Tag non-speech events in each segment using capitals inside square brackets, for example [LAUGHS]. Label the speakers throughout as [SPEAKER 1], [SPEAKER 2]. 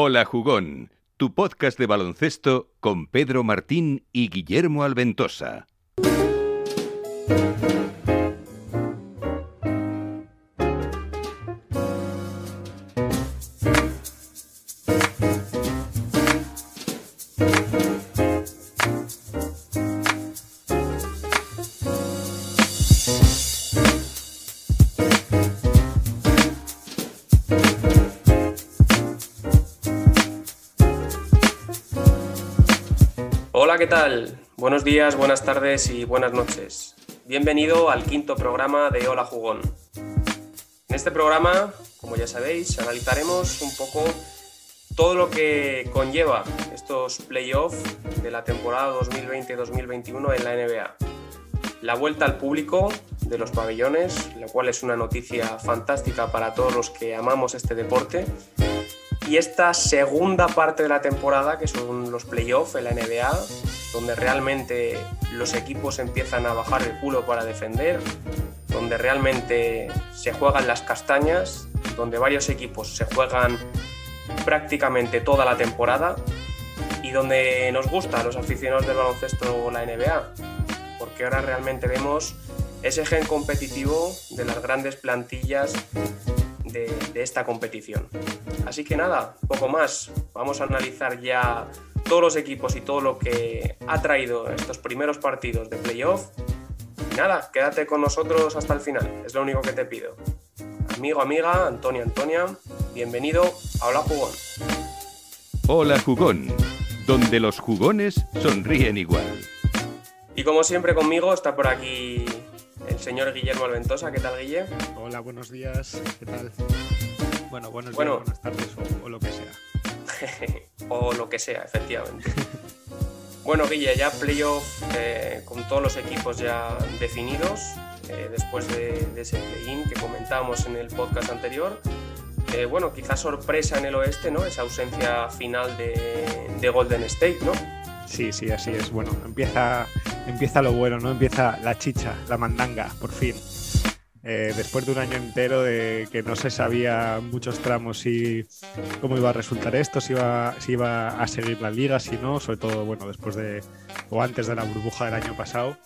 [SPEAKER 1] Hola Jugón, tu podcast de baloncesto con Pedro Martín y Guillermo Alventosa.
[SPEAKER 2] Buenas tardes y buenas noches. Bienvenido al quinto programa de Hola Jugón. En este programa, como ya sabéis, analizaremos un poco todo lo que conlleva estos playoffs de la temporada 2020-2021 en la NBA. La vuelta al público de los pabellones, la cual es una noticia fantástica para todos los que amamos este deporte. Y esta segunda parte de la temporada, que son los playoffs en la NBA, donde realmente los equipos empiezan a bajar el culo para defender, donde realmente se juegan las castañas, donde varios equipos se juegan prácticamente toda la temporada y donde nos gusta a los aficionados del baloncesto la NBA, porque ahora realmente vemos ese gen competitivo de las grandes plantillas de, de, esta competición. Así que nada, poco más. Vamos a analizar ya todos los equipos y todo lo que ha traído estos primeros partidos de playoff. Y nada, quédate con nosotros hasta el final, es lo único que te pido. Amigo, amiga, Antonio, Antonia, bienvenido a Hola Jugón.
[SPEAKER 1] Hola Jugón, donde los jugones sonríen igual.
[SPEAKER 2] Y como siempre conmigo está por aquí señor Guillermo Alventosa. ¿Qué tal, Guille?
[SPEAKER 3] Hola, buenos días. ¿Qué tal? Bueno, buenos
[SPEAKER 2] Bueno.
[SPEAKER 3] días, buenas tardes o, o lo que sea. [LAUGHS]
[SPEAKER 2] o lo que sea, efectivamente. [LAUGHS] Bueno, Guille, ya playoff eh, con todos los equipos ya definidos, eh, después de, de ese play-in que comentábamos en el podcast anterior. Eh, bueno, quizás sorpresa en el oeste, ¿no? Esa ausencia final de, de Golden State, ¿no?
[SPEAKER 3] Sí, sí, así es. Bueno, empieza, empieza lo bueno, ¿no? Empieza la chicha, la mandanga, por fin. Eh, después de un año entero de que no se sabía muchos tramos si cómo iba a resultar esto, si iba, si iba a seguir la liga, si no, sobre todo, bueno, después de o antes de la burbuja del año pasado.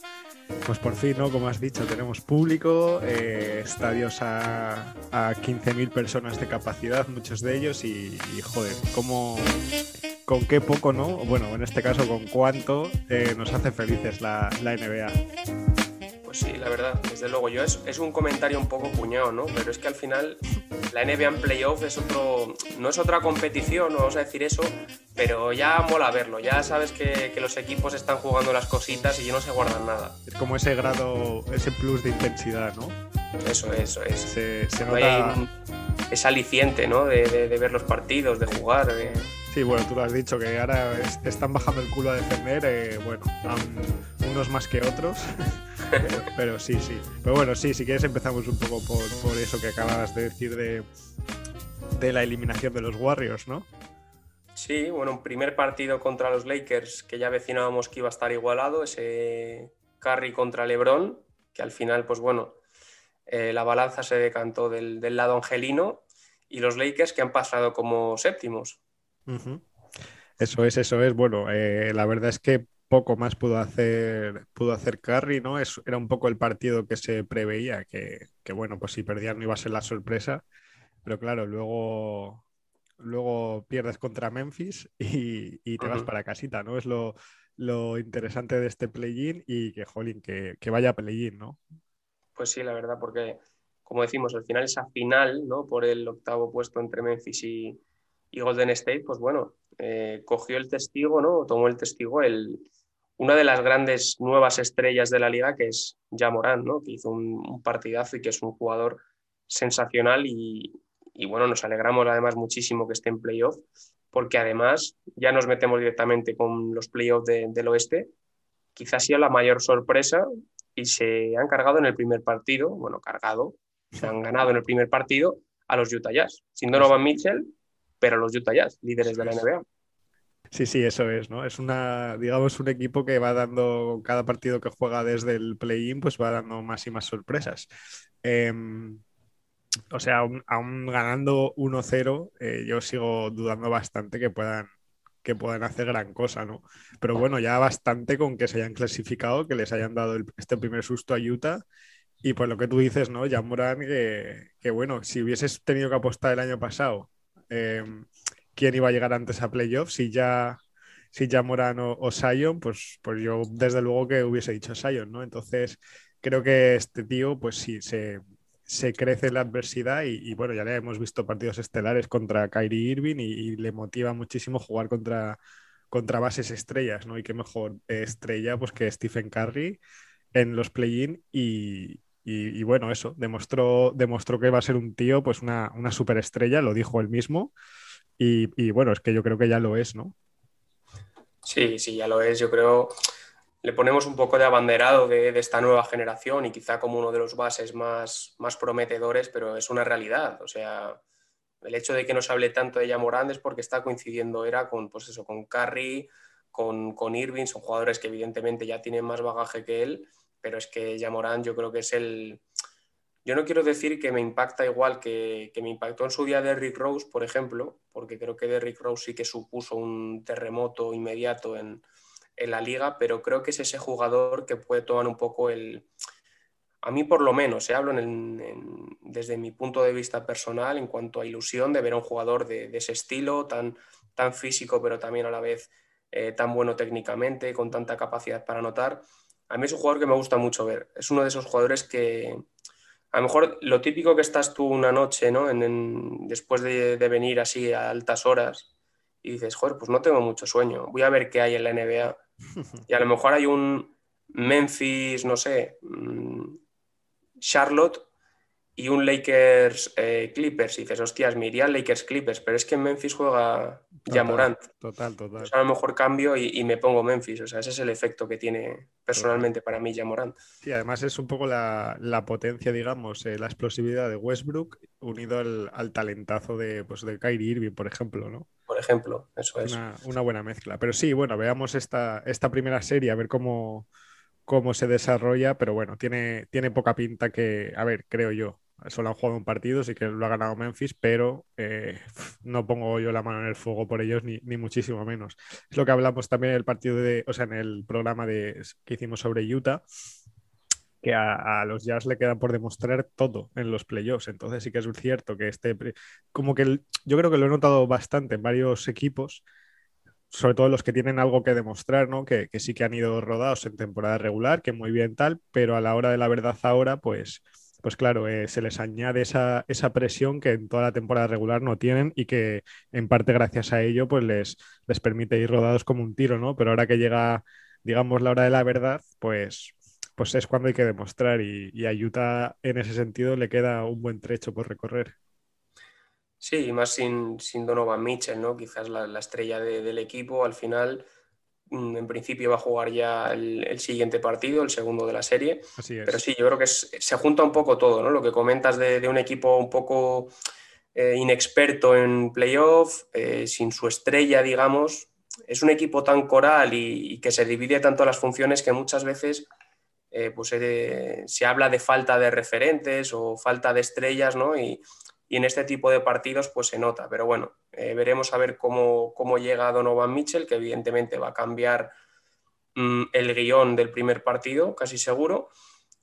[SPEAKER 3] Pues por fin, ¿no? Como has dicho, tenemos público, eh, estadios a, a 15.000 personas de capacidad, muchos de ellos, y, y joder, cómo, con qué poco, ¿no? Bueno, en este caso, con cuánto eh, nos hace felices la, la NBA.
[SPEAKER 2] Pues sí, la verdad, desde luego. Yo es, es, un comentario un poco cuñado, ¿no? Pero es que al final la NBA en playoff es otro. No es otra competición, no vamos a decir eso, pero ya mola verlo. Ya sabes que, que los equipos están jugando las cositas y ya no se guardan nada.
[SPEAKER 3] Es como ese grado, ese plus de intensidad, ¿no?
[SPEAKER 2] Eso, eso es.
[SPEAKER 3] Se, se
[SPEAKER 2] No
[SPEAKER 3] nota.
[SPEAKER 2] hay es aliciente, ¿no? De, de, de ver los partidos, de jugar. de-
[SPEAKER 3] Sí, bueno, tú lo has dicho, que ahora es- están bajando el culo a defender, eh, bueno, aún unos más que otros, pero, [LAUGHS] pero sí, sí. Pero bueno, sí, si quieres empezamos un poco por, por eso que acabas de decir de, de la eliminación de los Warriors, ¿no?
[SPEAKER 2] Sí, bueno, un primer partido contra los Lakers que ya vecinábamos que iba a estar igualado, ese Curry contra LeBron, que al final, pues bueno, eh, la balanza se decantó del, del, lado angelino y los Lakers que han pasado como séptimos.
[SPEAKER 3] Uh -huh. Eso es, eso es. Bueno, eh, la verdad es que poco más pudo hacer, pudo hacer Curry, ¿no? Es, era un poco el partido que se preveía, que, que bueno, pues si perdían no iba a ser la sorpresa, pero claro, luego luego pierdes contra Memphis y, y te uh -huh. vas para casita, ¿no? Es lo, lo interesante de este play-in y que, jolín, que, que vaya play-in, ¿no?
[SPEAKER 2] Pues sí, la verdad, porque como decimos, al final esa final, ¿no? Por el octavo puesto entre Memphis y, y Golden State, pues bueno, eh, cogió el testigo, ¿no? Tomó el testigo el, una de las grandes nuevas estrellas de la liga, que es Jamoran, ¿no? Que hizo un, un partidazo y que es un jugador sensacional y, y bueno, nos alegramos además muchísimo que esté en playoff, porque además ya nos metemos directamente con los playoffs de, del oeste. Quizás sido la mayor sorpresa y se han cargado en el primer partido, bueno, cargado, se han ganado en el primer partido a los Utah Jazz, sin Donovan Mitchell, pero los Utah Jazz, líderes de la NBA.
[SPEAKER 3] Sí, sí, eso es, ¿no? Es una, digamos, un equipo que va dando, cada partido que juega desde el play-in, pues va dando más y más sorpresas. Eh, o sea, aún, ganando 1-0, eh, yo sigo dudando bastante que puedan, que puedan hacer gran cosa, ¿no? Pero bueno, ya bastante con que se hayan clasificado, que les hayan dado este primer susto a Utah. Y pues lo que tú dices, ¿no? Ya Morán, que, bueno, si hubieses tenido que apostar el año pasado, em, ¿quién iba a llegar antes a playoffs? Si ya, si ya Morán o, Sion, pues, pues yo desde luego que hubiese dicho Sion, ¿no? Entonces creo que este tío, pues sí, se, se crece en la adversidad y, bueno, ya le hemos visto partidos estelares contra Kyrie Irving y, le motiva muchísimo jugar contra, contra bases estrellas, ¿no? Y qué mejor estrella pues que Stephen Curry en los play-in y, bueno, eso, demostró, demostró que va a ser un tío, pues una, una superestrella, lo dijo él mismo y, bueno, es que yo creo que ya lo es, ¿no?
[SPEAKER 2] Sí, sí, ya lo es, yo creo le ponemos un poco de abanderado de, esta nueva generación y quizá como uno de los bases más, más prometedores, pero es una realidad. O sea, el hecho de que no se hable tanto de Yamorand es porque está coincidiendo era con, pues eso, con Curry, con, con Irving, son jugadores que evidentemente ya tienen más bagaje que él, pero es que Yamorand yo creo que es el... Yo no quiero decir que me impacta igual que, que me impactó en su día Derrick Rose, por ejemplo, porque creo que Derrick Rose sí que supuso un terremoto inmediato en, en la liga, pero creo que es ese jugador que puede tomar un poco el... A mí por lo menos, se ¿eh? hablo desde mi punto de vista personal en cuanto a ilusión de ver a un jugador de, ese estilo, tan, tan físico, pero también a la vez eh, tan bueno técnicamente, con tanta capacidad para anotar. A mí es un jugador que me gusta mucho ver. Es uno de esos jugadores que, a lo mejor lo típico que estás tú una noche, ¿no? En, después de, de, venir así a altas horas y dices, joder, pues no tengo mucho sueño, voy a ver qué hay en la NBA [LAUGHS] y a lo mejor hay un Memphis, no sé, mm, Charlotte y un Lakers eh, Clippers. Y dices, hostias, me iría Lakers Clippers, pero es que en Memphis juega Jamorant.
[SPEAKER 3] Total, total.
[SPEAKER 2] Pues a lo mejor cambio y, me pongo Memphis. O sea, ese es el efecto que tiene personalmente para mí Jamorant.
[SPEAKER 3] Sí, además es un poco la, potencia, digamos, eh, la explosividad de Westbrook unido al, talentazo de, pues, de Kyrie Irving, por ejemplo, ¿no?
[SPEAKER 2] por ejemplo. Eso es.
[SPEAKER 3] Una, buena mezcla. Pero sí, bueno, veamos esta, esta primera serie, a ver cómo, cómo se desarrolla, pero bueno, tiene, tiene poca pinta que, a ver, creo yo. Solo han jugado un partido, sí que lo ha ganado Memphis, pero eh, [LAUGHS] no pongo yo la mano en el fuego por ellos, ni, ni, muchísimo menos. Es lo que hablamos también en el partido de, o sea, en el programa de, que hicimos sobre Utah, que a, los Jazz le queda por demostrar todo en los playoffs. Entonces sí que es cierto que este, como que yo creo que lo he notado bastante en varios equipos, sobre todo los que tienen algo que demostrar, ¿no? Que, sí que han ido rodados en temporada regular, que muy bien tal, pero a la hora de la verdad ahora, pues, pues claro, eh, se les añade esa, esa, presión que en toda la temporada regular no tienen y que en parte gracias a ello, pues les, les permite ir rodados como un tiro, ¿no? Pero ahora que llega, digamos, la hora de la verdad, pues pues es cuando hay que demostrar y, a Utah en ese sentido le queda un buen trecho por recorrer.
[SPEAKER 2] Sí, y más sin, sin Donovan Mitchell, ¿no? Quizás la, estrella del equipo al final, en principio va a jugar ya el, siguiente partido, el segundo de la serie. Pero sí, yo creo que se junta un poco todo, ¿no? Lo que comentas de, un equipo un poco eh, inexperto en playoff, eh, sin su estrella, digamos. Es un equipo tan coral y, y que se divide tanto las funciones que muchas veces eh, pues se habla de falta de referentes o falta de estrellas, ¿no? Y, en este tipo de partidos pues se nota, pero bueno, eh, veremos a ver cómo, cómo, llega Donovan Mitchell, que evidentemente va a cambiar mm, el guion del primer partido, casi seguro,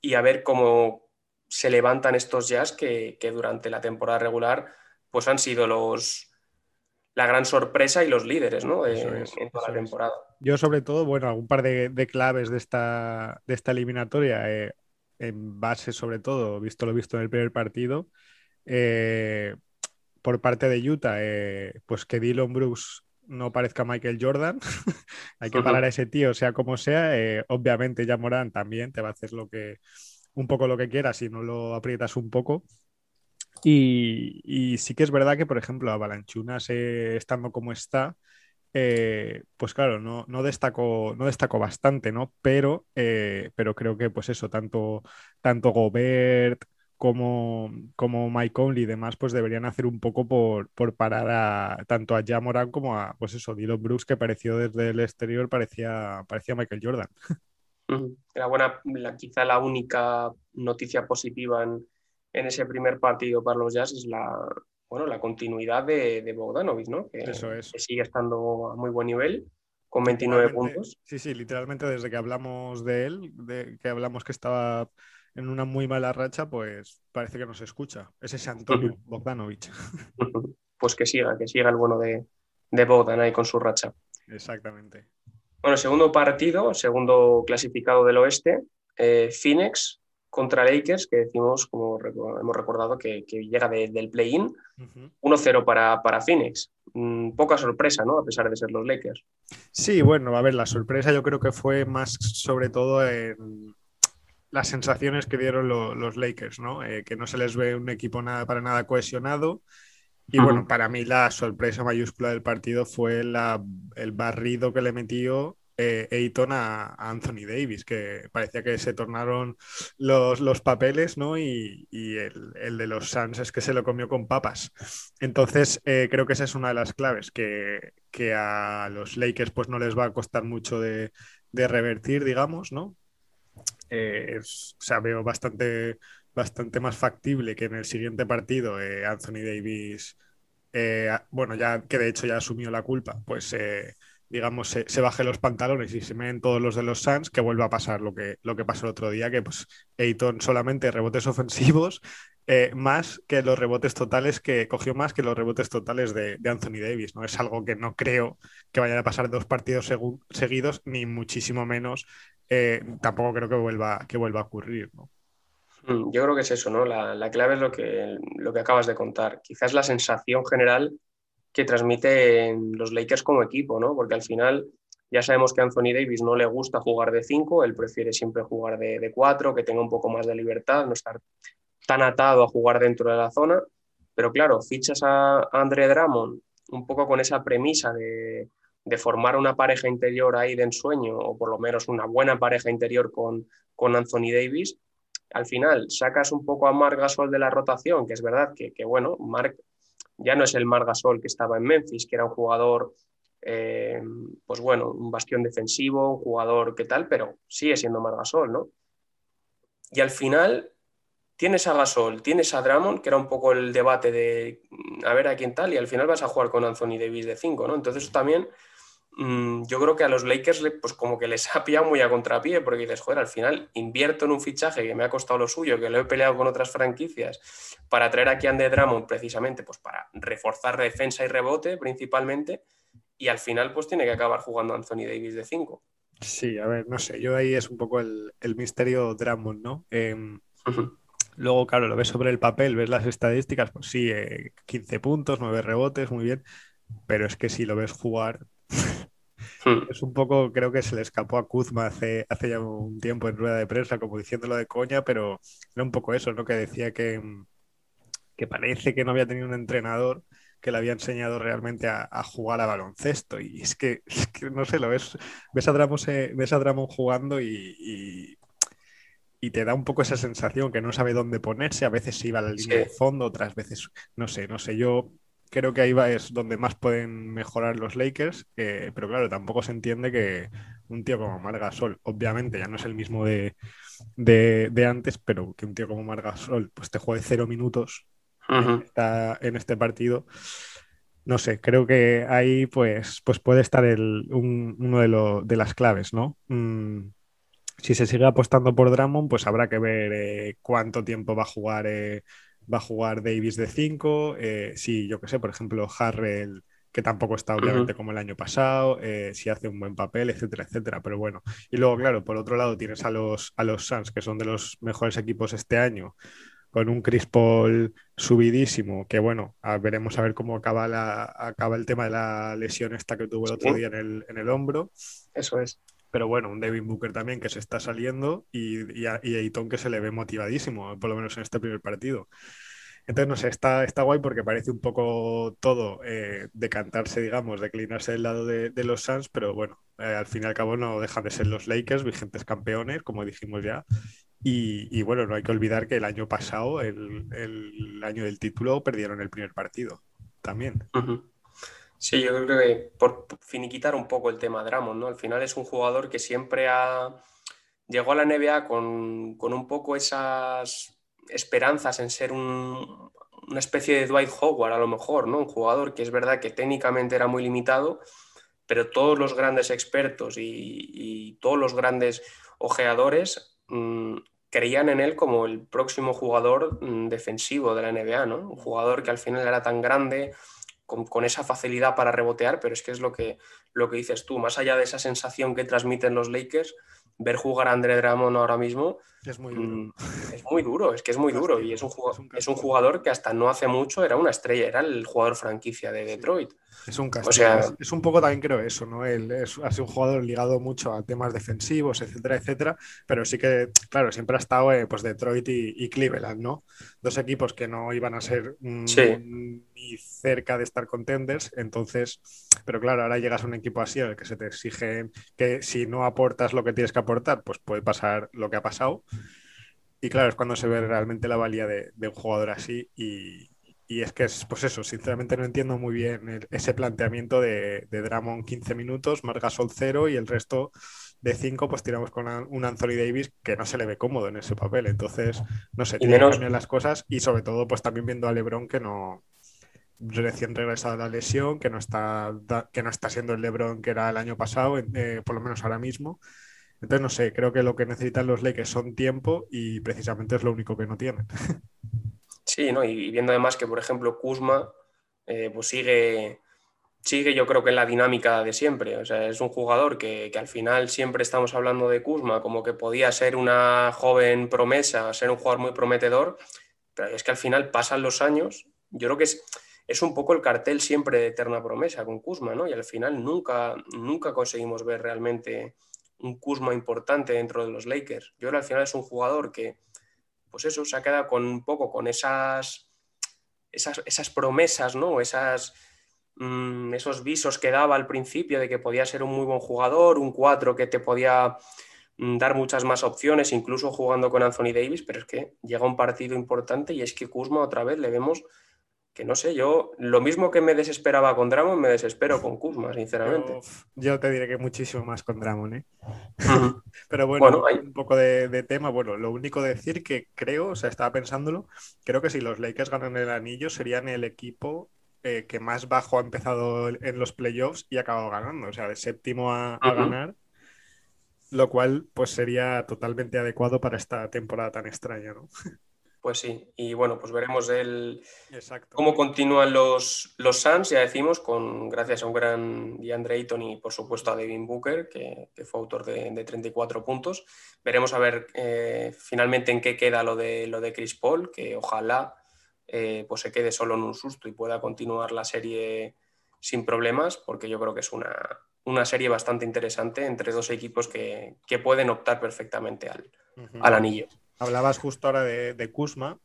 [SPEAKER 2] y a ver cómo se levantan estos jazz que, que durante la temporada regular pues han sido los, la gran sorpresa y los líderes ¿no? en toda la temporada.
[SPEAKER 3] Yo sobre todo, bueno, algún par de, claves de esta, de esta eliminatoria, eh, en base sobre todo, visto lo visto en el primer partido, eh, por parte de Utah, eh, pues que Dylan Brooks no parezca Michael Jordan, [LAUGHS] hay que parar a ese tío, sea como sea, obviamente ya Morán también te va a hacer lo que un poco lo que quieras si no lo aprietas un poco, y, sí que es verdad que, por ejemplo, Avalanchunas, estando como está, eh, pues claro, no, no, destacó, no destacó bastante, ¿no? Pero, eh, pero creo que, pues eso, tanto, tanto Gobert como, como Mike Conley y demás, pues deberían hacer un poco por, por parar a, tanto a Jamoran como a, pues eso, Dylan Brooks, que pareció desde el exterior, parecía, parecía Michael Jordan.
[SPEAKER 2] Era buena, quizá la única noticia positiva en en ese primer partido para los Jazz es la, bueno, la continuidad de, de Bogdanovic, ¿no? Que,
[SPEAKER 3] Eso es.
[SPEAKER 2] que sigue estando a muy buen nivel, con 29
[SPEAKER 3] Literalmente-
[SPEAKER 2] puntos.
[SPEAKER 3] Sí, sí, literalmente desde que hablamos de él, de que hablamos que estaba en una muy mala racha, pues parece que no se escucha. Es ese Antonio [LAUGHS] Bogdanovic.
[SPEAKER 2] Pues que siga, que siga el bueno de, de Bogdan ahí con su racha.
[SPEAKER 3] Exactamente.
[SPEAKER 2] Bueno, segundo partido, segundo clasificado del oeste, eh, Phoenix contra Lakers, que decimos, como hemos recordado, que, que llega de- del play-in,
[SPEAKER 3] Ujú.
[SPEAKER 2] 1-0 para, para Phoenix. Mm, poca sorpresa, ¿no? A pesar de ser los Lakers.
[SPEAKER 3] Sí, bueno, a ver, la sorpresa yo creo que fue más sobre todo en las sensaciones que dieron lo- los Lakers, ¿no? Eh, que no se les ve un equipo nada para nada cohesionado. Y bueno, para mí la sorpresa mayúscula del partido fue la- el barrido que le metió eh, Ayton a, a Anthony Davis, que parecía que se tornaron los, los papeles, ¿no? Y, y el, el de los Suns es que se lo comió con papas. Entonces, eh, creo que esa es una de las claves, que, que a los Lakers pues no les va a costar mucho de, de revertir, digamos, ¿no? Eh, es- o sea, veo bastante, bastante más factible que en el siguiente partido eh, Anthony Davis, eh, bueno, ya que de hecho ya asumió la culpa, pues digamos se, baje los pantalones y se meten todos los de los Suns, que vuelva a pasar lo que, lo que pasó el otro día, que pues Ayton solamente rebotes ofensivos, más que los rebotes totales, que cogió más que los rebotes totales de, de Anthony Davis, ¿no? Es algo que no creo que vayan a pasar dos partidos segu- seguidos, ni muchísimo menos, eh, tampoco creo que vuelva, que vuelva a ocurrir, ¿no?
[SPEAKER 2] Mm, Yo creo que es eso, ¿no? La, la clave es lo que, lo que acabas de contar. Quizás la sensación general que transmiten los Lakers como equipo, ¿no? Porque al final ya sabemos que Anthony Davis no le gusta jugar de 5, él prefiere siempre jugar de 4, que tenga un poco más de libertad, no estar tan atado a jugar dentro de la zona. Pero claro, fichas a Andre Drummond un poco con esa premisa de, de formar una pareja interior ahí de ensueño, o por lo menos una buena pareja interior con, con Anthony Davis, al final sacas un poco a Marc Gasol de la rotación, que es verdad que, bueno, Marc ya no es el Marc Gasol que estaba en Memphis, que era un jugador, eh, pues bueno, un bastión defensivo, un jugador que tal, pero sigue siendo Marc Gasol, ¿no? Y al final tienes a Gasol, tienes a Drummond, que era un poco el debate de mm, a ver a quién tal, y al final vas a jugar con Anthony Davis de 5, ¿no? Entonces también mm, yo creo que a los Lakers pues como que les [LAUGHS] ha pillado muy a contrapié, porque dices, joder, al final invierto en un fichaje que me ha costado lo suyo, que lo he peleado con otras franquicias, para traer aquí a Andy Drummond precisamente pues para reforzar defensa y rebote principalmente, y al final pues tiene que acabar jugando Anthony Davis de 5.
[SPEAKER 3] Sí, a ver, no sé, yo ahí es un poco el, el misterio Drummond, ¿no? Em, Luego, claro, lo ves sobre el papel, ves las estadísticas, pues sí, eh, 15 puntos, 9 rebotes, muy bien, pero es que si lo ves jugar, es un poco, creo que se le escapó a Kuzma hace, hace ya un tiempo en rueda de prensa, como diciéndolo de coña, pero era un poco eso, ¿no? Que decía que, que parece que no había tenido un entrenador que le había enseñado realmente a, a jugar a baloncesto. Y es que, [LAUGHS] es que, no sé, lo ves, ves a Drummond, eh, ves a jugando y, y, y, te da un poco esa sensación que no sabe dónde ponerse. A veces se iba a la línea sí. de fondo, otras veces, no sé, no sé. Yo creo que ahí va es donde más pueden mejorar los Lakers, eh, pero claro, tampoco se entiende que un tío como Margasol, obviamente ya no es el mismo de, de, de antes, pero que un tío como Margasol pues te juegue cero minutos uh -huh. en, esta, en, este partido. No sé, creo que ahí pues, pues puede estar el, un, uno de, lo, de, las claves, ¿no? Mm, si se sigue apostando por Drummond, pues habrá que ver eh, cuánto tiempo va a jugar eh, va a jugar Davis de 5, eh, si yo que sé, por ejemplo, Harrell, que tampoco está obviamente uh -huh. como el año pasado, eh, si hace un buen papel, etcétera, etcétera, pero bueno. Y luego, claro, por otro lado tienes a los, a los Suns, que son de los mejores equipos este año, con un Chris Paul subidísimo, que bueno, a, veremos a ver cómo acaba, la, acaba el tema de la lesión esta que tuvo el otro día en el, en el hombro.
[SPEAKER 2] Eso es.
[SPEAKER 3] Pero bueno, un Devin Booker también que se está saliendo y, y, y Ayton que se le ve motivadísimo, por lo menos en este primer partido. Entonces, no sé, está, está guay porque parece un poco todo eh, decantarse, digamos, declinarse del lado de, los Suns, pero bueno, eh, al fin y al cabo no dejan de ser los Lakers, vigentes campeones, como dijimos ya. Y, y bueno, no hay que olvidar que el año pasado, el, el, año del título, perdieron el primer partido también.
[SPEAKER 2] Uh. Sí, yo creo que por finiquitar un poco el tema Drummond, ¿no? Al final es un jugador que siempre ha... llegó a la NBA con, con un poco esas esperanzas en ser una especie de Dwight Howard a lo mejor, ¿no? Un jugador que es verdad que técnicamente era muy limitado, pero todos los grandes expertos y, todos los grandes ojeadores mm, creían en él como el próximo jugador mm, defensivo de la NBA, ¿no? Un jugador que al final era tan grande, con, esa facilidad para rebotear, pero es que es lo que, lo que dices tú, más allá de esa sensación que transmiten los Lakers, ver jugar a André Drummond ahora mismo
[SPEAKER 3] es muy duro. Mm, [LAUGHS]
[SPEAKER 2] es muy duro, es que es muy duro y es un, jugador, es un jugador que hasta no hace mucho era una estrella, era el jugador franquicia de Detroit.
[SPEAKER 3] Es un castigo. O sea, es un poco también creo eso, ¿no? Él es, ha sido un jugador ligado mucho a temas defensivos, etcétera, etcétera, pero sí que, claro, siempre ha estado eh, pues Detroit y, Cleveland, ¿no? Dos equipos que no iban a ser mm, ni cerca de estar contenders, entonces, pero claro, ahora llegas a un equipo así al que se te exige que si no aportas lo que tienes que aportar, pues puede pasar lo que ha pasado. Y claro, es cuando se ve realmente la valía de, de un jugador así y, y es que es, pues eso, sinceramente no entiendo muy bien ese planteamiento de, de Dramon 15 minutos, Margasol 0 y el resto de 5 pues tiramos con un Anthony Davis que no se le ve cómodo en ese papel. Entonces, no sé, tiene menos... las cosas y sobre todo pues también viendo a Lebron que no recién regresado de la lesión, que no está, que no está siendo el Lebron que era el año pasado, eh, por lo menos ahora mismo. Entonces, no sé, creo que lo que necesitan los Lakers son tiempo y precisamente es lo único que no tienen.
[SPEAKER 2] Sí, ¿no? y viendo además que, por ejemplo, Kuzma eh, pues sigue, sigue yo creo que en la dinámica de siempre. O sea, es un jugador que, al final siempre estamos hablando de Kuzma como que podía ser una joven promesa, ser un jugador muy prometedor, pero es que al final pasan los años. Yo creo que es, es un poco el cartel siempre de eterna promesa con Kuzma, ¿no? Y al final nunca, nunca conseguimos ver realmente un Kuzma importante dentro de los Lakers. Yo creo que al final es un jugador que pues eso, se ha quedado con un poco con esas, esas, promesas, ¿no? Esas, mm, esos visos que daba al principio de que podía ser un muy buen jugador, un 4 que te podía mm, dar muchas más opciones, incluso jugando con Anthony Davis, pero es que llega un partido importante y es que Kuzma otra vez le vemos que no sé, yo lo mismo que me desesperaba con Dramon, me desespero con Kuzma, [LAUGHS] sinceramente.
[SPEAKER 3] Yo, te diré que muchísimo más con Dramon, ¿eh? [LAUGHS] Pero bueno, un poco de, tema. Bueno, lo único de decir que creo, o sea, estaba pensándolo, creo que si los Lakers ganan el anillo serían el equipo eh, que más bajo ha empezado en los playoffs y ha acabado ganando, o sea, de séptimo a, a ganar lo cual pues sería totalmente adecuado para esta temporada tan extraña, ¿no? [LAUGHS]
[SPEAKER 2] Pues sí, y bueno, pues veremos el, cómo continúan los, los Suns, ya decimos, con, gracias a un gran DeAndre Ayton y por supuesto a Devin Booker, que, fue autor de, 34 puntos. Veremos a ver eh, finalmente en qué queda lo de, lo de Chris Paul, que ojalá eh, pues se quede solo en un susto y pueda continuar la serie sin problemas, porque yo creo que es una, serie bastante interesante entre dos equipos que, pueden optar perfectamente al, al anillo.
[SPEAKER 3] Hablabas justo ahora de, de Kuzma.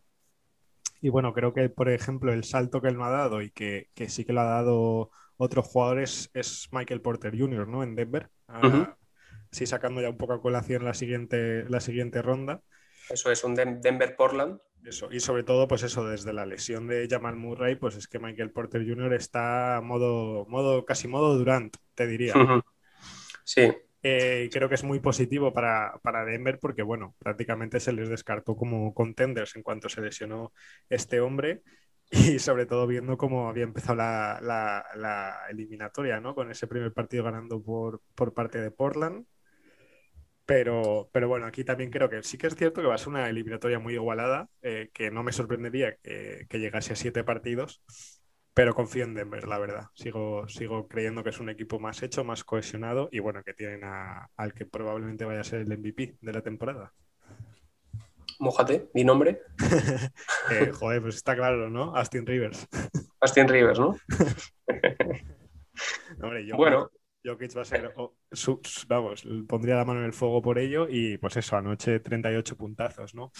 [SPEAKER 3] Y bueno, creo que, por ejemplo, el salto que él me ha dado y que, sí que lo ha dado otros jugadores es Michael Porter Jr., ¿no? En Denver. Ah, sí, sacando ya un poco a colación la siguiente, la siguiente ronda.
[SPEAKER 2] Eso es un Denver-Portland.
[SPEAKER 3] Eso, y sobre todo, pues eso, desde la lesión de Jamal Murray, pues es que Michael Porter Jr. está modo, modo casi modo Durant, te diría.
[SPEAKER 2] Sí,
[SPEAKER 3] eh, creo que es muy positivo para, Denver porque, bueno, prácticamente se les descartó como contenders en cuanto se lesionó este hombre y [LAUGHS] sobre todo viendo cómo había empezado la, eliminatoria, ¿no? Con ese primer partido ganando por, parte de Portland. Pero, pero bueno, aquí también creo que sí que es cierto que va a ser una eliminatoria muy igualada, eh, que no me sorprendería que, que llegase a siete partidos, pero confío en Denver, la verdad. Sigo, sigo creyendo que es un equipo más hecho, más cohesionado y bueno, que tienen al que probablemente vaya a ser el MVP de la temporada.
[SPEAKER 2] Mójate, mi nombre. [LAUGHS]
[SPEAKER 3] Eh, joder, pues está claro, ¿no? Austin Rivers.
[SPEAKER 2] Austin Rivers, ¿no? [LAUGHS]
[SPEAKER 3] Hombre, yo, bueno, Jokic va a ser, vamos, pondría la mano en el fuego por ello y pues eso, anoche 38 puntazos, ¿no?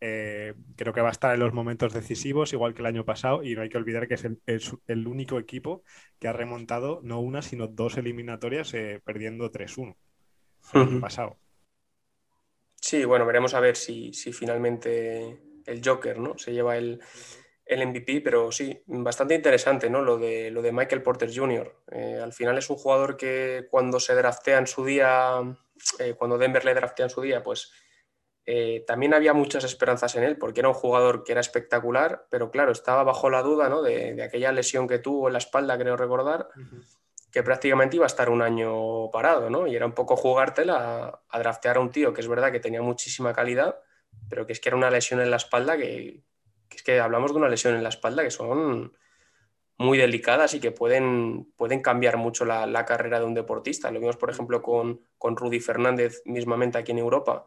[SPEAKER 3] Eh, creo que va a estar en los momentos decisivos, igual que el año pasado, y no hay que olvidar que es el, único equipo que ha remontado no una, sino dos eliminatorias eh, perdiendo 3-1 el año pasado.
[SPEAKER 2] Sí, bueno, veremos a ver si, si finalmente el Joker, ¿no? Se lleva el el MVP, pero sí, bastante interesante, ¿no? Lo de, lo de Michael Porter Jr. Eh, al final es un jugador que cuando se draftea en su día, eh, cuando Denver le draftea en su día, pues eh, también había muchas esperanzas en él porque era un jugador que era espectacular, pero claro, estaba bajo la duda ¿no? de, aquella lesión que tuvo en la espalda, creo recordar, que prácticamente iba a estar un año parado, ¿no? Y era un poco jugártela a, draftear a un tío que es verdad que tenía muchísima calidad, pero que es que era una lesión en la espalda que, es que hablamos de una lesión en la espalda que son muy delicadas y que pueden, pueden cambiar mucho la, carrera de un deportista. Lo vimos, por ejemplo, con, con Rudy Fernández mismamente aquí en Europa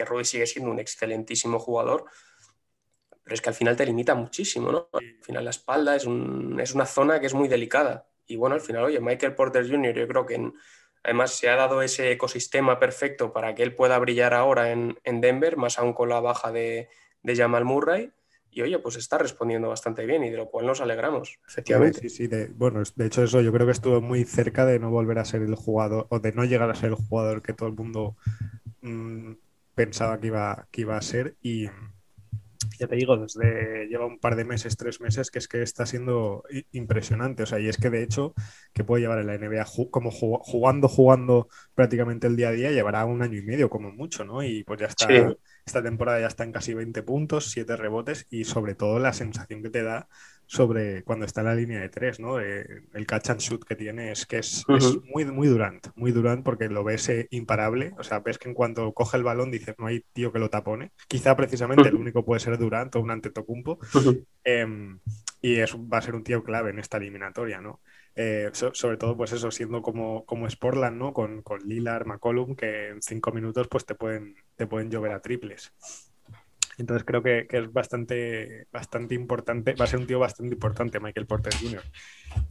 [SPEAKER 2] que Rudy sigue siendo un excelentísimo jugador, pero es que al final te limita muchísimo, ¿no? Al final la espalda es, es una zona que es muy delicada. Y bueno, al final, oye, Michael Porter Jr., yo creo que además se ha dado ese ecosistema perfecto para que él pueda brillar ahora en, Denver, más aún con la baja de, de Jamal Murray y oye, pues está respondiendo bastante bien y de lo cual nos alegramos, efectivamente.
[SPEAKER 3] Sí, sí, de, bueno, de hecho eso yo creo que estuvo muy cerca de no volver a ser el jugador o de no llegar a ser el jugador que todo el mundo mm, pensaba que iba, que iba a ser y ya te digo, desde lleva un par de meses, tres meses, que es que está siendo impresionante. O sea, y es que de hecho, que puede llevar en la NBA como jugando, jugando prácticamente el día a día, llevará un año y medio como mucho, ¿no? Y pues ya está, esta temporada ya está en casi 20 puntos, 7 rebotes y sobre todo la sensación que te da sobre cuando está en la línea de tres, ¿no? Eh, el catch and shoot que tiene es que es, muy, muy durant, muy durant porque lo ves eh, imparable. O sea, ves que en cuanto coge el balón dices, no hay tío que lo tapone. Quizá precisamente el único puede ser Durant o un Antetokounmpo. Em, y es, va a ser un tío clave en esta eliminatoria, ¿no? Eh, sobre todo, pues eso, siendo como, como Sportland, ¿no? Con, con Lillard, McCollum, que en cinco minutos pues te pueden, te pueden llover a triples. Entonces creo que, es bastante, bastante importante, va a ser un tío bastante importante, Michael Porter Jr.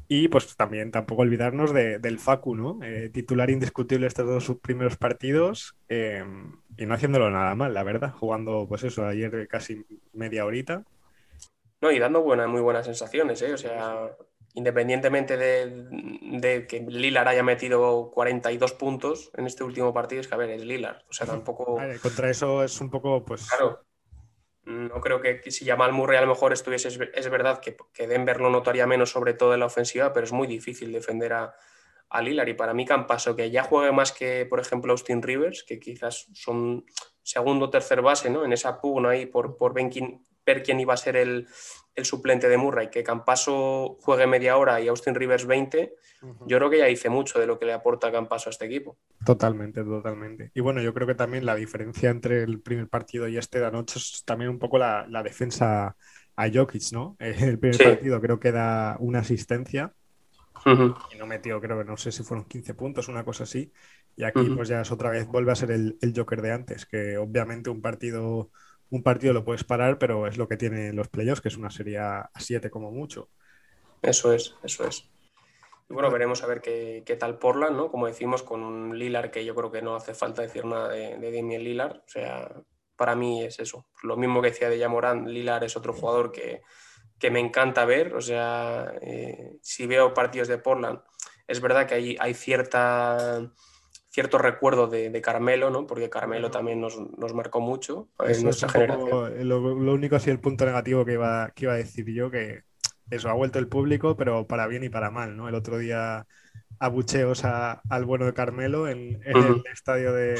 [SPEAKER 3] Y pues también tampoco olvidarnos del Facu, ¿no? Eh, titular indiscutible estos dos primeros partidos eh, y no haciéndolo nada mal, la verdad, jugando pues eso, ayer casi media horita.
[SPEAKER 2] No, y dando buenas, muy buenas sensaciones, ¿eh? O sea, independientemente de, de, que Lilar haya metido 42 puntos en este último partido, es que a ver, es Lilar. O sea, tampoco. [LAUGHS]
[SPEAKER 3] contra eso es un poco, pues.
[SPEAKER 2] Claro. No creo que, si Jamal Murray a lo mejor estuviese, es, verdad que, Denver lo notaría menos, sobre todo en la ofensiva, pero es muy difícil defender a, a Lillard. Y para mí, Campaso, que ya juegue más que, por ejemplo, Austin Rivers, que quizás son segundo o tercer base, ¿no? En esa pugna ahí por, por ver, quién, iba a ser el, el, suplente de Murray, que Campaso juegue media hora y Austin Rivers 20, yo creo que ya hice mucho de lo que le aporta Campaso a este equipo.
[SPEAKER 3] Totalmente, totalmente. Y bueno, yo creo que también la diferencia entre el primer partido y este de anoche es también un poco la, defensa a Jokic, ¿no? [LAUGHS] El primer partido creo que da una asistencia y no metió, creo que no sé si fueron 15 puntos, una cosa así. Y aquí pues ya es otra vez, vuelve a ser el, el Joker de antes, que obviamente un partido un partido lo puedes parar, pero es lo que tienen los playoffs, que es una serie a 7 como mucho.
[SPEAKER 2] Eso es, eso es. Bueno, veremos a ver qué, tal Portland, ¿no? Como decimos, con un Lilar que yo creo que no hace falta decir nada de, de Damien Lilar. O sea, para mí es eso. Lo mismo que decía de Yamorán, Lilar es otro jugador que, me encanta ver. O sea, eh, si veo partidos de Portland, es verdad que hay, hay cierta cierto recuerdo de, Carmelo, ¿no? Porque Carmelo también nos, marcó mucho en nuestra generación.
[SPEAKER 3] Lo, único así el punto negativo que iba, que iba a decir yo, que eso ha vuelto el público, pero para bien y para mal, ¿no? El otro día abucheos al bueno de Carmelo en, el, estadio de,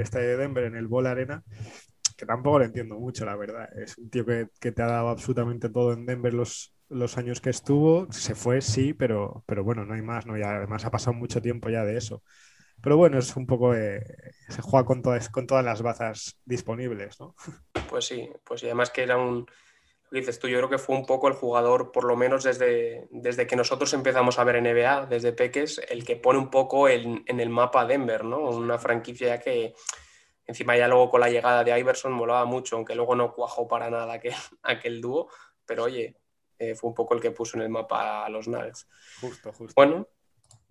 [SPEAKER 3] estadio de Denver, en el Ball Arena, que tampoco lo entiendo mucho, la verdad. Es un tío que, te ha dado absolutamente todo en Denver los, los años que estuvo. Se fue, sí, pero, pero bueno, no hay más, ¿no? Y además ha pasado mucho tiempo ya de eso. Pero bueno, es un poco. se juega con todas, con todas las bazas disponibles, ¿no?
[SPEAKER 2] Pues sí, pues y además que era un. dices tú, yo creo que fue un poco el jugador, por lo menos desde, desde que nosotros empezamos a ver NBA, desde Peques, el que pone un poco en, el mapa Denver, ¿no? Una franquicia que encima ya luego con la llegada de Iverson molaba mucho, aunque luego no cuajó para nada aquel, [LAUGHS] aquel dúo, pero oye, eh, fue un poco el que puso en el mapa a los Nuggets.
[SPEAKER 3] Justo, justo.
[SPEAKER 2] Bueno,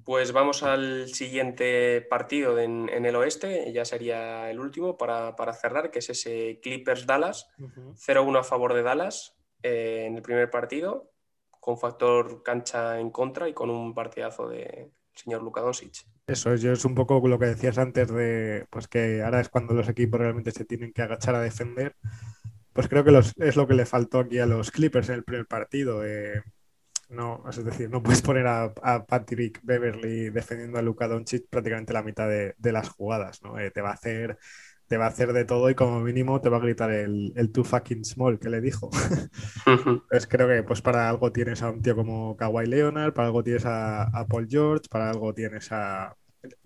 [SPEAKER 2] pues vamos al siguiente partido en, el oeste, ya sería el último para, cerrar, que es ese Clippers-Dallas, 0-1 a favor de Dallas eh, en el primer partido, con factor cancha en contra y con un partidazo de señor Luka Doncic.
[SPEAKER 3] Eso es, es un poco lo que decías antes de pues que ahora es cuando los equipos realmente se tienen que agachar a defender. Pues creo que es lo que le faltó aquí a los Clippers en el primer partido. Eh, no, es decir, no puedes poner a, Patrick Beverly defendiendo a Luka Doncic prácticamente la mitad de, las jugadas, ¿no? Eh, te va a hacer te va a hacer de todo y como mínimo te va a gritar el, el too fucking small que le dijo. [LAUGHS] Entonces creo que pues para algo tienes a un tío como Kawhi Leonard, para algo tienes a, Paul George, para algo tienes a,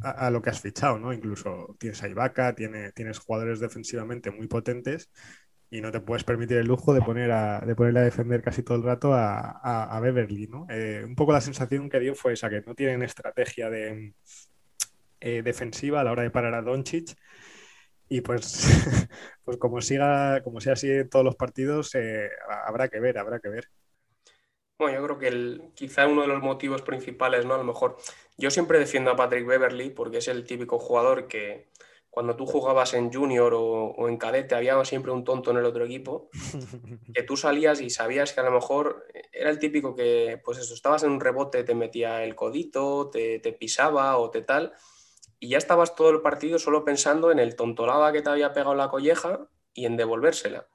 [SPEAKER 3] a, lo que has fichado, ¿no? Incluso tienes a Ibaka, tiene, tienes jugadores defensivamente muy potentes y no te puedes permitir el lujo de poner a, de ponerle a defender casi todo el rato a, a Beverly, ¿no? Eh, un poco la sensación que dio fue esa, que no tienen estrategia de, eh, defensiva a la hora de parar a Doncic y pues, [LAUGHS] pues como siga, como sea así en todos los partidos, eh, habrá que ver, habrá que ver.
[SPEAKER 2] Bueno, yo creo que el, quizá uno de los motivos principales, ¿no? A lo mejor, yo siempre defiendo a Patrick Beverly porque es el típico jugador que cuando tú jugabas en junior o, en cadete había siempre un tonto en el otro equipo, [LAUGHS] que tú salías y sabías que a lo mejor era el típico que, pues eso, estabas en un rebote, te metía el codito, te, te pisaba o te tal, y ya estabas todo el partido solo pensando en el tontolaba que te había pegado la colleja y en devolvérsela.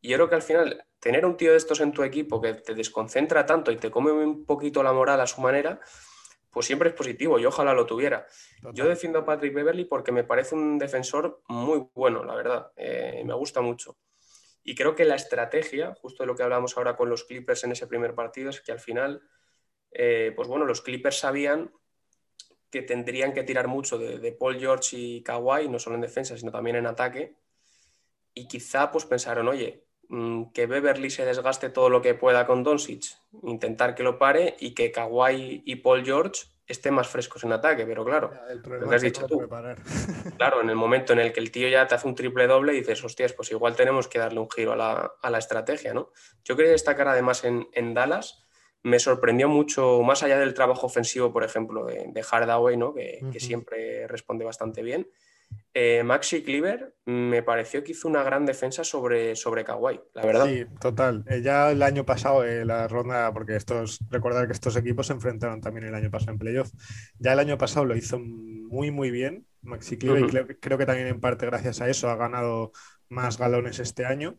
[SPEAKER 2] Y yo creo que al final, tener un tío de estos en tu equipo que te desconcentra tanto y te come un poquito la moral a su manera, pues siempre es positivo y ojalá lo tuviera. Yo defiendo a Patrick Beverly porque me parece un defensor muy bueno, la verdad. Eh, me gusta mucho. Y creo que la estrategia, justo de lo que hablamos ahora con los Clippers en ese primer partido, es que al final, eh, pues bueno, los Clippers sabían que tendrían que tirar mucho de, Paul George y Kawhi, no solo en defensa, sino también en ataque. Y quizá pues pensaron, oye, que Beverly se desgaste todo lo que pueda con Doncic, intentar que lo pare y que Kawhi y Paul George estén más frescos en ataque, pero claro, lo que has dicho tú. [LAUGHS] Claro, en el momento en el que el tío ya te hace un triple doble, dices, hostias, pues igual tenemos que darle un giro a la, a la estrategia, ¿no? Yo quería destacar además en, en Dallas me sorprendió mucho, más allá del trabajo ofensivo, por ejemplo, de, Hardaway, ¿no? que, siempre responde bastante bien. Eh, Maxi Cleaver me pareció que hizo una gran defensa sobre, sobre Kawhi, la verdad.
[SPEAKER 3] Sí, total. Eh, ya el año pasado, eh, la ronda, porque estos, recordar que estos equipos se enfrentaron también el año pasado en playoff. Ya el año pasado lo hizo muy, muy bien. Maxi Cleaver, y creo que también en parte gracias a eso ha ganado más galones este año.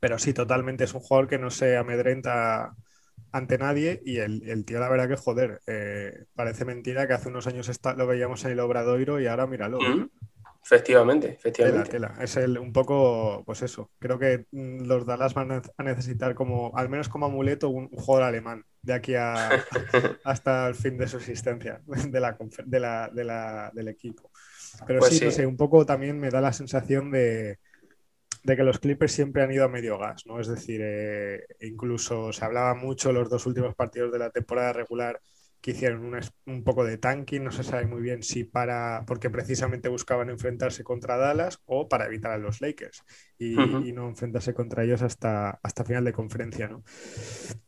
[SPEAKER 3] Pero sí, totalmente es un jugador que no se amedrenta ante nadie y el, tío la verdad que joder, eh, parece mentira que hace unos años lo veíamos en el Obradoiro y ahora míralo.
[SPEAKER 2] Efectivamente, efectivamente.
[SPEAKER 3] Es el, un poco, pues eso, creo que mm, los Dallas van a necesitar como, al menos como amuleto, un, jugador alemán de aquí a, [LAUGHS] hasta el fin de su existencia [LAUGHS] de la, de la, del equipo. Pero pues sí, no sé, un poco también me da la sensación de, de que los Clippers siempre han ido a medio gas, ¿no? Es decir, eh, incluso se hablaba mucho los dos últimos partidos de la temporada regular que hicieron un, poco de tanking, no se sabe muy bien si para, porque precisamente buscaban enfrentarse contra Dallas o para evitar a los Lakers y, no enfrentarse contra ellos hasta, hasta final de conferencia, ¿no?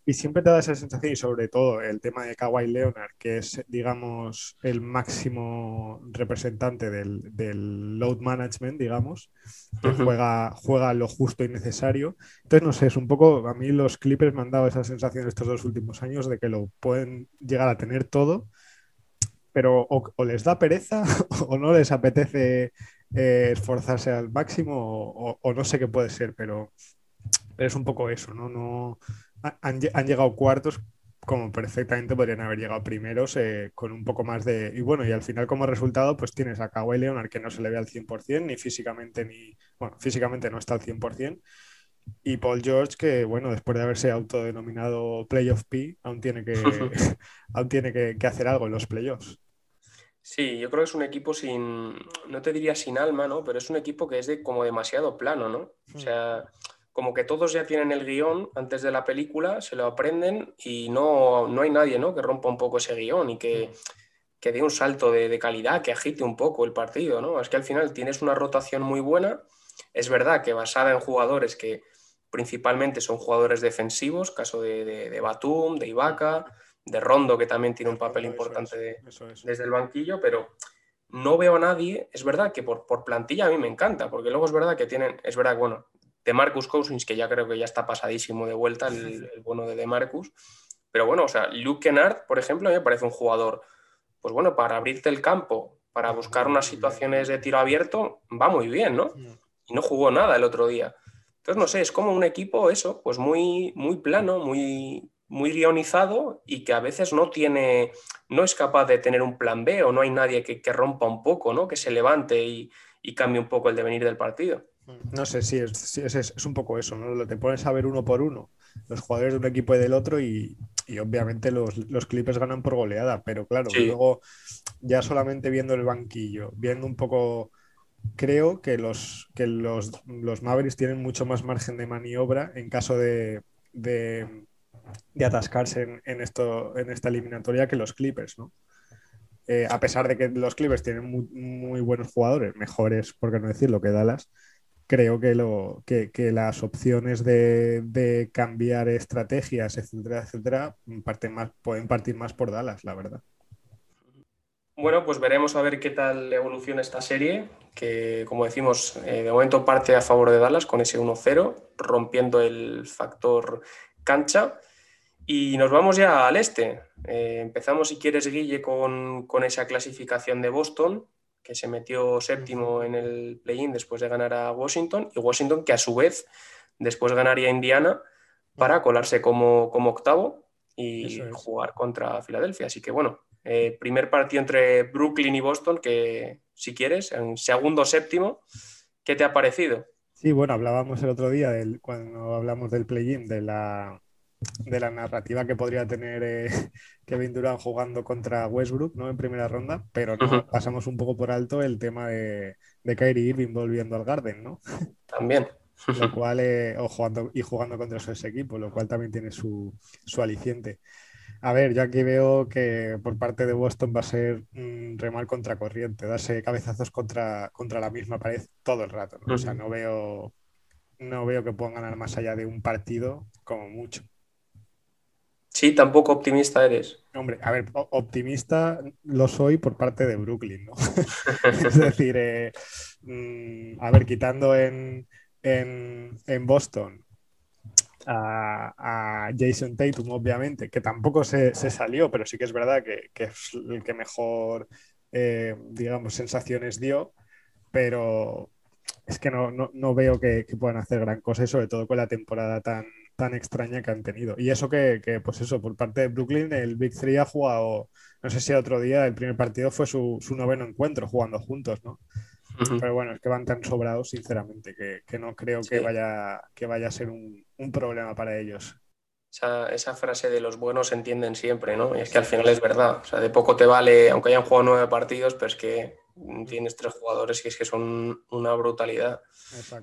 [SPEAKER 3] Y siempre te da esa sensación y sobre todo el tema de Kawhi Leonard, que es, digamos, el máximo representante del, load management, digamos, que juega, juega lo justo y necesario. Entonces, no sé, es un poco, a mí los Clippers me han dado esa sensación estos dos últimos años de que lo pueden llegar a tener todo, pero o, les da pereza [LAUGHS] o no les apetece eh, esforzarse al máximo o, no sé qué puede ser, pero, pero es un poco eso, ¿no? no han, llegado cuartos como perfectamente podrían haber llegado primeros eh, con un poco más de... Y bueno, y al final como resultado pues tienes a Kawhi Leonard que no se le ve al 100%, ni físicamente ni... Bueno, físicamente no está al 100%. Y Paul George que, bueno, después de haberse autodenominado Playoff P, aún tiene que, [LAUGHS] [LAUGHS] aún tiene que, hacer algo en los playoffs.
[SPEAKER 2] Sí, yo creo que es un equipo sin, no te diría sin alma, ¿no? Pero es un equipo que es de como demasiado plano, ¿no? O hmm. sea, como que todos ya tienen el guion antes de la película, se lo aprenden y no, no hay nadie ¿no? que rompa un poco ese guion y que, que dé un salto de, calidad, que agite un poco el partido. ¿no? Es que al final tienes una rotación muy buena. Es verdad que basada en jugadores que principalmente son jugadores defensivos, caso de, de, Batum, de Ibaka, de Rondo, que también tiene un papel importante desde el banquillo, pero no veo a nadie. Es verdad que por, por, plantilla a mí me encanta, porque luego es verdad que tienen, es verdad, bueno, de Marcus Cousins, que ya creo que ya está pasadísimo de vuelta, el, bono de De Marcus. Pero bueno, o sea, Luke Kennard, por ejemplo, me parece un jugador, pues bueno, para abrirte el campo, para buscar unas situaciones de tiro abierto, va muy bien, ¿no? Y no jugó nada el otro día. Entonces, no sé, es como un equipo, eso, pues muy, muy plano, muy, muy guionizado y que a veces no tiene, no es capaz de tener un plan B o no hay nadie que, que rompa un poco, ¿no? Que se levante y, y cambie un poco el devenir del partido.
[SPEAKER 3] No sé, sí, es, es, un poco eso, ¿no? Te pones a ver uno por uno los jugadores de un equipo y del otro y, obviamente los, los, Clippers ganan por goleada, pero claro, luego ya solamente viendo el banquillo, viendo un poco, creo que los, que los, los Mavericks tienen mucho más margen de maniobra en caso de, de, atascarse en, esto, en esta eliminatoria que los Clippers, ¿no? Eh, a pesar de que los Clippers tienen muy, buenos jugadores, mejores, por qué no decirlo, que Dallas, creo que, lo, que, las opciones de, cambiar estrategias, etcétera, etcétera, parten más, pueden partir más por Dallas, la verdad.
[SPEAKER 2] Bueno, pues veremos a ver qué tal evoluciona esta serie, que como decimos, eh, de momento parte a favor de Dallas con ese 1-0, rompiendo el factor cancha. Y nos vamos ya al este. Eh, empezamos, si quieres, Guille, con, con esa clasificación de Boston, que se metió séptimo en el play-in después de ganar a Washington, y Washington que a su vez después ganaría a Indiana para colarse como, como octavo y jugar contra Filadelfia. Así que bueno, eh, primer partido entre Brooklyn y Boston, que si quieres, en segundo séptimo, ¿qué te ha parecido?
[SPEAKER 3] Sí, bueno, hablábamos el otro día del, cuando hablamos del play-in, de la, de la narrativa que podría tener eh, [LAUGHS] Kevin Durant jugando contra Westbrook ¿no? en primera ronda, pero pasamos un poco por alto el tema de, de Kyrie Irving volviendo al Garden, ¿no?
[SPEAKER 2] También. [LAUGHS]
[SPEAKER 3] lo [LAUGHS] cual, eh, o jugando, y jugando contra ese equipo, lo cual también tiene su, su, aliciente. A ver, yo aquí veo que por parte de Boston va a ser un remar contra corriente, darse cabezazos contra, contra la misma pared todo el rato. O sea, no veo, no veo que puedan ganar más allá de un partido como mucho.
[SPEAKER 2] Sí, tampoco optimista eres.
[SPEAKER 3] Hombre, a ver, optimista lo soy por parte de Brooklyn, ¿no? [LAUGHS] es decir, eh, mm, a ver, quitando en, Boston a, Jason Tatum, obviamente, que tampoco se, salió, pero sí que es verdad que, es el que mejor, eh, digamos, sensaciones dio, pero es que no, veo que, que, puedan hacer gran cosa, y sobre todo con la temporada tan, tan extraña que han tenido. Y eso que, pues eso, por parte de Brooklyn, el Big Three ha jugado, no sé si otro día, el primer partido fue su, noveno encuentro jugando juntos, ¿no? Pero bueno, es que van tan sobrados, sinceramente, que, no creo que, vaya, que vaya a ser un, problema para ellos.
[SPEAKER 2] Esa, frase de los buenos se entienden siempre, ¿no? Y es que al final es verdad. O sea, de poco te vale, aunque hayan jugado nueve partidos, pero es que tienes tres jugadores y es que son una brutalidad.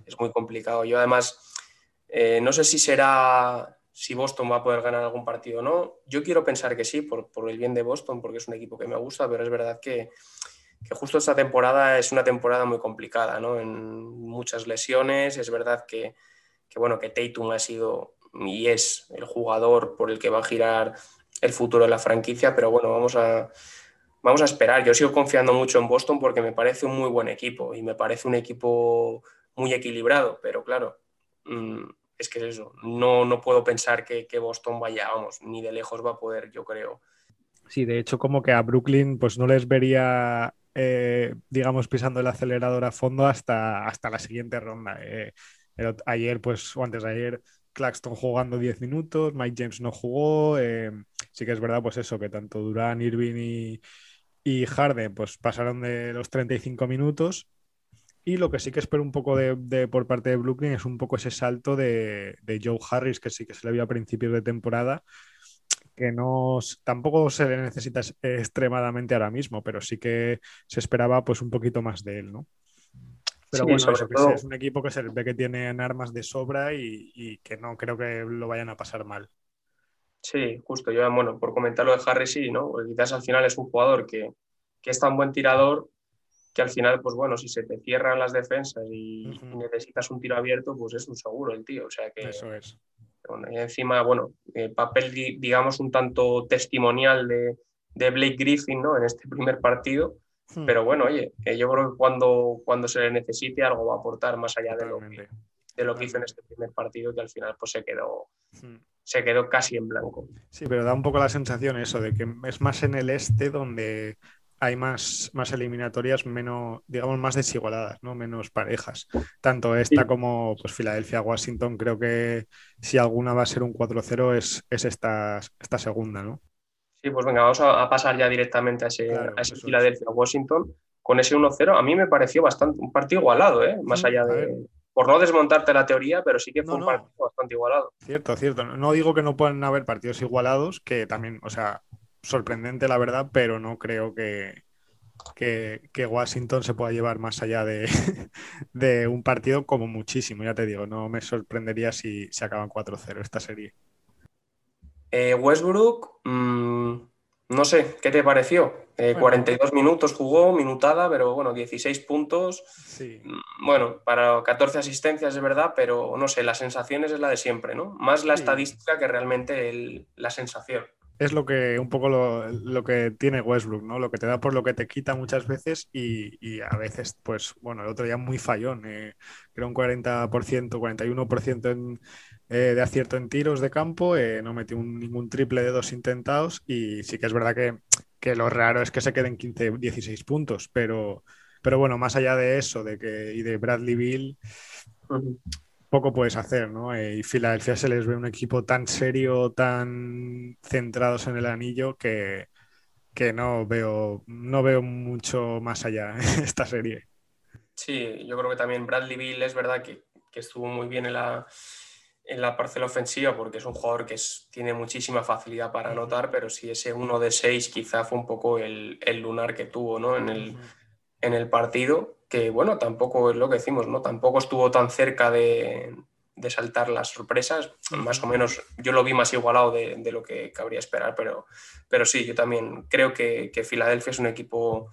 [SPEAKER 2] Es muy complicado. Yo además eh, no sé si será si Boston va a poder ganar algún partido o no. Yo quiero pensar que sí, por, el bien de Boston, porque es un equipo que me gusta, pero es verdad que, justo esta temporada es una temporada muy complicada, ¿no? En muchas lesiones, es verdad que, bueno, que Tatum ha sido y es el jugador por el que va a girar el futuro de la franquicia, pero bueno, vamos a, vamos a esperar. Yo sigo confiando mucho en Boston porque me parece un muy buen equipo y me parece un equipo muy equilibrado, pero claro, mm, es que es eso, no, no puedo pensar que, Boston vaya, vamos, ni de lejos va a poder, yo creo.
[SPEAKER 3] Sí, de hecho, como que a Brooklyn pues no les vería, eh, digamos, pisando el acelerador a fondo hasta, hasta la siguiente ronda. Eh, ayer, pues, o antes de ayer, Claxton jugando 10 minutos, Mike James no jugó. Eh, sí que es verdad, pues eso, que tanto Durán, Irving y, y Harden pues pasaron de los 35 minutos y lo que sí que espero un poco de, por parte de Brooklyn es un poco ese salto de, Joe Harris, que sí que se le vio a principios de temporada, que no tampoco se le necesita extremadamente ahora mismo, pero sí que se esperaba pues un poquito más de él, ¿no? Pero bueno, es un equipo que se ve que tienen armas de sobra y, que no creo que lo vayan a pasar mal.
[SPEAKER 2] Sí, justo. Yo, bueno, por comentar lo de Harris, sí, ¿no? quizás al final es un jugador que, que es tan buen tirador que al final, pues bueno, si se te cierran las defensas y, necesitas un tiro abierto, pues es un seguro el tío. O sea que.
[SPEAKER 3] Eso es.
[SPEAKER 2] y encima, bueno, papel, digamos, un tanto testimonial de, de, Blake Griffin, ¿no? En este primer partido. Hmm. Pero bueno, oye, yo creo que cuando, cuando se le necesite algo va a aportar más allá de lo, que, de lo que hizo en este primer partido, que al final pues se quedó, hmm. se quedó casi en blanco.
[SPEAKER 3] Sí, pero da un poco la sensación eso de que es más en el este donde hay más, más eliminatorias menos, digamos, más desigualadas, ¿no? Menos parejas. Tanto esta como pues Filadelfia-Washington, creo que si alguna va a ser un 4-0 es, es esta, esta segunda, ¿no?
[SPEAKER 2] Sí, pues venga, vamos a, pasar ya directamente a ese, Filadelfia-Washington, con ese 1-0, a mí me pareció bastante un partido igualado, ¿eh? más allá de... Por no desmontarte la teoría, pero sí que fue un partido bastante igualado.
[SPEAKER 3] Cierto, cierto. No digo que no puedan haber partidos igualados, que también, o sea, sorprendente la verdad, pero no creo que, que, Washington se pueda llevar más allá de, [LAUGHS] de, un partido como muchísimo, ya te digo, no me sorprendería si se acaban 4-0 esta serie.
[SPEAKER 2] Eh, Westbrook, mm, no sé, ¿qué te pareció? 42 eh, minutos jugó, minutada, pero bueno, 16 puntos. Mm, bueno, para 14 asistencias es verdad, pero no sé, la sensación es la de siempre, ¿no? Más la estadística que realmente la sensación.
[SPEAKER 3] Es lo que un poco lo, que tiene Westbrook, ¿no? Lo que te da por lo que te quita muchas veces y, a veces, pues, bueno, el otro día muy fallón. Eh, creo un 40%, 41% en, eh, de acierto en tiros de campo, eh, no metió ningún triple de dos intentados y sí que es verdad que, lo raro es que se queden 15, 16 puntos, pero, pero bueno, más allá de eso de que, y de Bradley Bill, poco puedes hacer, ¿no? Eh, y Filadelfia se les ve un equipo tan serio, tan centrados en el anillo que, que no veo, no veo mucho más allá [LAUGHS] en esta serie.
[SPEAKER 2] Sí, yo creo que también Bradley Bill es verdad que, que estuvo muy bien en la, en la parcela ofensiva porque es un jugador que tiene muchísima facilidad para anotar, pero si ese 1 de 6 quizá fue un poco el, lunar que tuvo ¿no? en, el, en el partido, que bueno, tampoco es lo que decimos, ¿no? tampoco estuvo tan cerca de, saltar las sorpresas, más o menos yo lo vi más igualado de, lo que cabría esperar, pero, pero sí, yo también creo que, que Filadelfia es un equipo,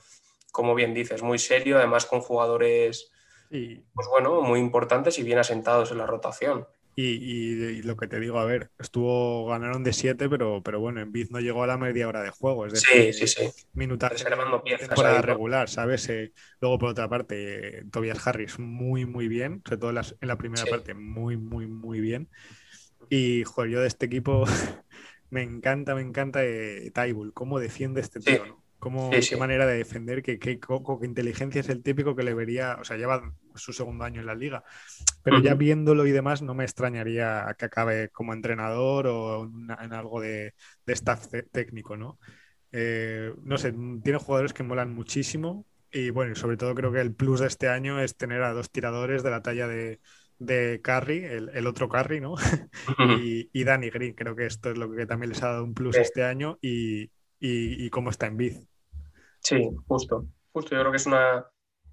[SPEAKER 2] como bien dices, muy serio, además con jugadores... Pues bueno, muy importantes y bien asentados en la rotación.
[SPEAKER 3] Y, lo que te digo, a ver, estuvo, ganaron de 7, pero, pero bueno, en Biz no llegó a la media hora de juego. Es decir,
[SPEAKER 2] sí, sí, sí.
[SPEAKER 3] Minutaje temporada regular, ¿sabes? Eh, luego, por otra parte, Tobias Harris muy, muy bien, sobre todo en la, primera parte, muy, muy, muy bien. Y, joder, yo de este equipo [LAUGHS] me encanta, me encanta eh, Taibul, cómo defiende este tío, ¿no? Cómo, qué manera de defender, qué, qué, inteligencia es el típico que le vería, o sea, lleva su segundo año en la liga, pero ya viéndolo y demás no me extrañaría que acabe como entrenador o en algo de, staff técnico, ¿no? Eh, no sé, tiene jugadores que molan muchísimo y bueno, sobre todo creo que el plus de este año es tener a dos tiradores de la talla de, de Curry, el, otro Curry, ¿no? [LAUGHS] y, y, Danny Green, creo que esto es lo que también les ha dado un plus este año y, y, cómo está en Biz.
[SPEAKER 2] Sí, justo. Justo, yo creo que es una,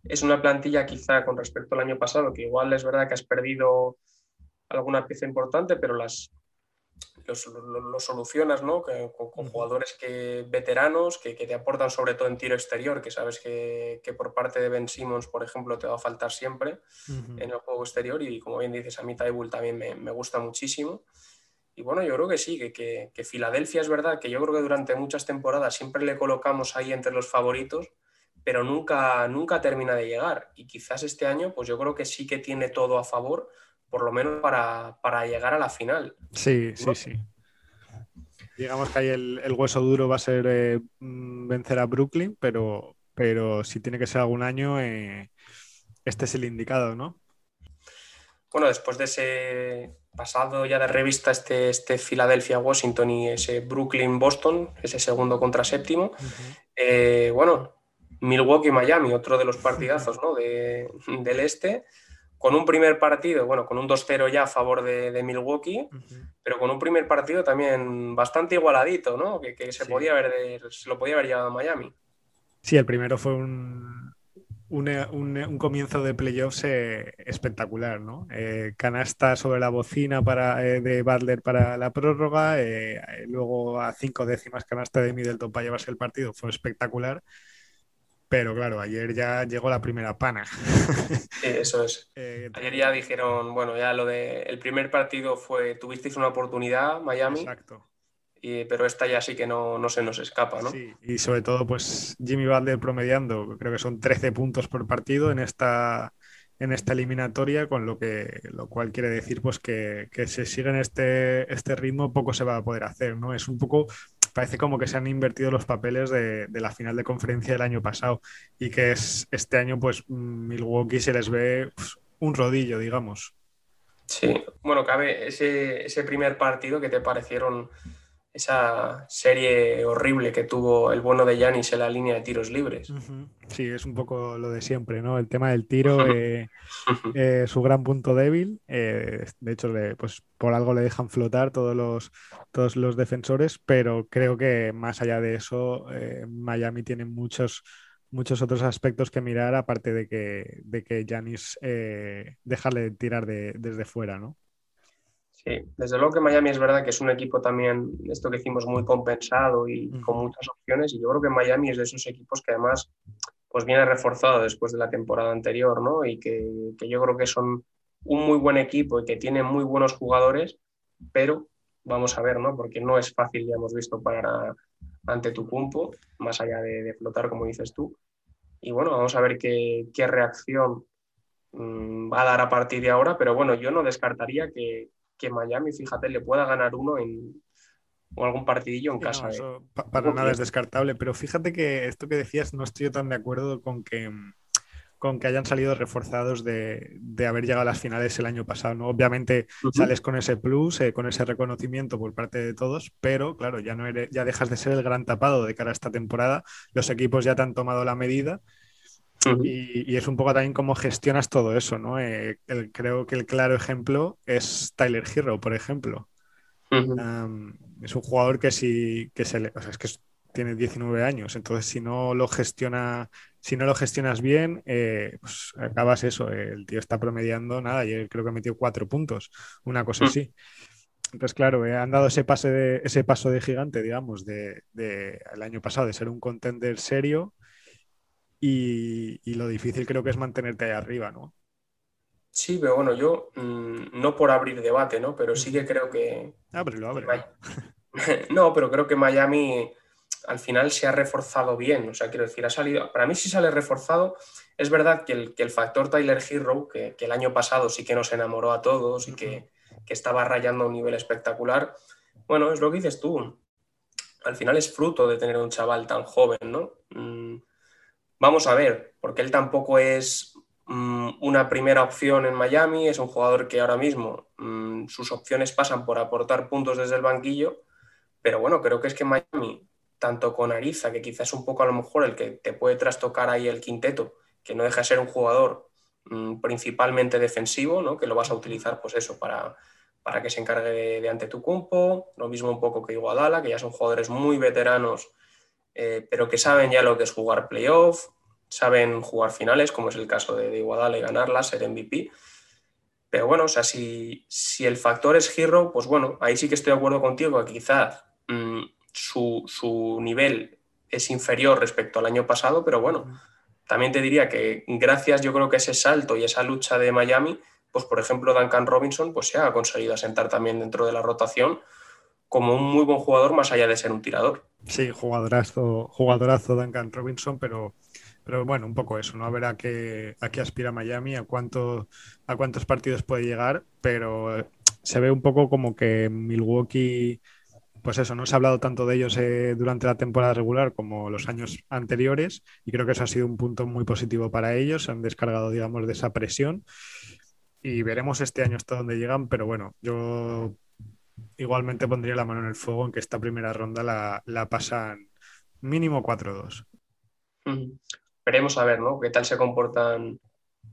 [SPEAKER 2] es una plantilla quizá con respecto al año pasado, que igual es verdad que has perdido alguna pieza importante, pero las lo, solucionas ¿no? con, jugadores que, veteranos que, te aportan sobre todo en tiro exterior, que sabes que, por parte de Ben Simmons, por ejemplo, te va a faltar siempre en el juego exterior y como bien dices, a mí Tybull también me, me gusta muchísimo. Y bueno, yo creo que sí, que, que, Filadelfia es verdad que yo creo que durante muchas temporadas siempre le colocamos ahí entre los favoritos, pero nunca, nunca termina de llegar. Y quizás este año, pues yo creo que sí que tiene todo a favor, por lo menos para, llegar a la final.
[SPEAKER 3] Sí, sí, sí. Digamos que ahí el, hueso duro va a ser eh, mm, vencer a Brooklyn, pero, pero si tiene que ser algún año, eh, este es el indicado, ¿no?
[SPEAKER 2] Bueno, después de ese pasado ya de revista este, este Philadelphia-Washington y ese Brooklyn-Boston, ese segundo contra séptimo. Eh, bueno, Milwaukee-Miami, otro de los partidazos ¿no? de, del este, con un primer partido, bueno, con un 2-0 ya a favor de, Milwaukee, pero con un primer partido también bastante igualadito, ¿no? Que, se, podía haber, se lo podía haber llevado a Miami.
[SPEAKER 3] Sí, el primero fue un, un, comienzo de playoffs eh, espectacular, ¿no? Eh, canasta sobre la bocina para, eh, de Butler para la prórroga, luego a cinco décimas canasta de Middleton para llevarse el partido, fue espectacular. Pero claro, ayer ya llegó la primera pana. [LAUGHS]
[SPEAKER 2] Sí, eso es. ayer ya dijeron, bueno, ya lo de el primer partido fue, tuvisteis una oportunidad, Miami. Exacto pero esta ya sí que no, no, se nos escapa, ¿no? Sí,
[SPEAKER 3] y sobre todo, pues Jimmy Butler promediando, creo que son 13 puntos por partido en esta, en esta eliminatoria, con lo que lo cual quiere decir pues que, que si siguen este, este ritmo poco se va a poder hacer, ¿no? Es un poco, parece como que se han invertido los papeles de, de la final de conferencia del año pasado y que es este año pues Milwaukee se les ve pues, un rodillo, digamos.
[SPEAKER 2] Sí, bueno, cabe ese, ese primer partido que te parecieron esa serie horrible que tuvo el bueno de Yanis en la línea de tiros libres.
[SPEAKER 3] Sí, es un poco lo de siempre, ¿no? El tema del tiro, [LAUGHS] eh, eh, su gran punto débil. Eh, de hecho, pues por algo le dejan flotar todos los, todos los defensores, pero creo que más allá de eso, Miami tiene muchos, muchos otros aspectos que mirar, aparte de que, de que Giannis dejarle tirar desde fuera, ¿no?
[SPEAKER 2] Sí, desde luego que Miami es verdad que es un equipo también, esto que hicimos, muy compensado y con muchas opciones. Y yo creo que Miami es de esos equipos que además pues viene reforzado después de la temporada anterior, ¿no? Y que, yo creo que son un muy buen equipo y que tienen muy buenos jugadores, pero vamos a ver, ¿no? Porque no es fácil, ya hemos visto, para ante tu cumpo, más allá de, flotar, como dices tú. Y bueno, vamos a ver qué, qué reacción mm, va a dar a partir de ahora, pero bueno, yo no descartaría que, que Miami, fíjate, le pueda ganar uno en o algún partidillo en casa.
[SPEAKER 3] ¿eh? para nada es descartable, pero fíjate que esto que decías no estoy tan de acuerdo con que con que hayan salido reforzados de, haber llegado a las finales el año pasado. ¿no? Obviamente sales con ese plus, eh, con ese reconocimiento por parte de todos, pero claro, ya, no eres, ya dejas de ser el gran tapado de cara a esta temporada. Los equipos ya te han tomado la medida y, es un poco también cómo gestionas todo eso, ¿no? Eh, creo que el claro ejemplo es Tyler Hero, por ejemplo. es un jugador que si que se le, o sea, es que tiene 19 años, entonces si no lo gestiona, si no lo gestionas bien, eh, pues acabas eso. El tío está promediando nada, y creo que metió cuatro puntos, una cosa mm. así. Entonces, claro, eh, han dado ese, pase de, ese paso de gigante, digamos, de, de, el año pasado, de ser un contender serio y, lo difícil creo que es mantenerte ahí arriba, ¿no?
[SPEAKER 2] Sí, pero bueno, yo mm, no por abrir debate, ¿no? Pero sí que creo que...
[SPEAKER 3] Ah, pero lo abre. [LAUGHS]
[SPEAKER 2] no, pero creo que Miami al final se ha reforzado bien. O sea, quiero decir, ha salido. Para mí sí sale reforzado. Es verdad que el, que el factor Tyler Hero, que, que, el año pasado sí que nos enamoró a todos y que, que, estaba rayando a un nivel espectacular. Bueno, es lo que dices tú. Al final es fruto de tener un chaval tan joven, ¿no? Vamos a ver, porque él tampoco es mm, una primera opción en Miami, es un jugador que ahora mismo mm, sus opciones pasan por aportar puntos desde el banquillo, pero bueno, creo que es que Miami, tanto con Ariza, que quizás es un poco a lo mejor el que te puede trastocar ahí el quinteto, que no deja de ser un jugador mm, principalmente defensivo, ¿no? que lo vas a utilizar pues eso para, para que se encargue de, de ante tu cumpo, lo mismo un poco que Iguadala, que ya son jugadores muy veteranos eh, pero que saben ya lo que es jugar playoff, saben jugar finales, como es el caso de, de y ganarla, ser MVP. Pero bueno, o sea, si, el factor es Hero, pues bueno, ahí sí que estoy de acuerdo contigo, que quizás mm, su, nivel es inferior respecto al año pasado, pero bueno, también te diría que gracias yo creo que ese salto y esa lucha de Miami, pues por ejemplo Duncan Robinson pues se ha conseguido asentar también dentro de la rotación como un muy buen jugador más allá de ser un tirador.
[SPEAKER 3] Sí, jugadorazo, jugadorazo Duncan Robinson, pero, pero bueno, un poco eso, ¿no? A ver a qué, a qué aspira Miami, a, cuánto, a cuántos partidos puede llegar, pero eh, se ve un poco como que Milwaukee, pues eso, no se ha hablado tanto de ellos eh, durante la temporada regular como los años anteriores, y creo que eso ha sido un punto muy positivo para ellos, se han descargado, digamos, de esa presión. Y veremos este año hasta dónde llegan, pero bueno, yo igualmente pondría la mano en el fuego en que esta primera ronda la, pasan mínimo 4-2.
[SPEAKER 2] Veremos a ver, ¿no? ¿Qué tal se comportan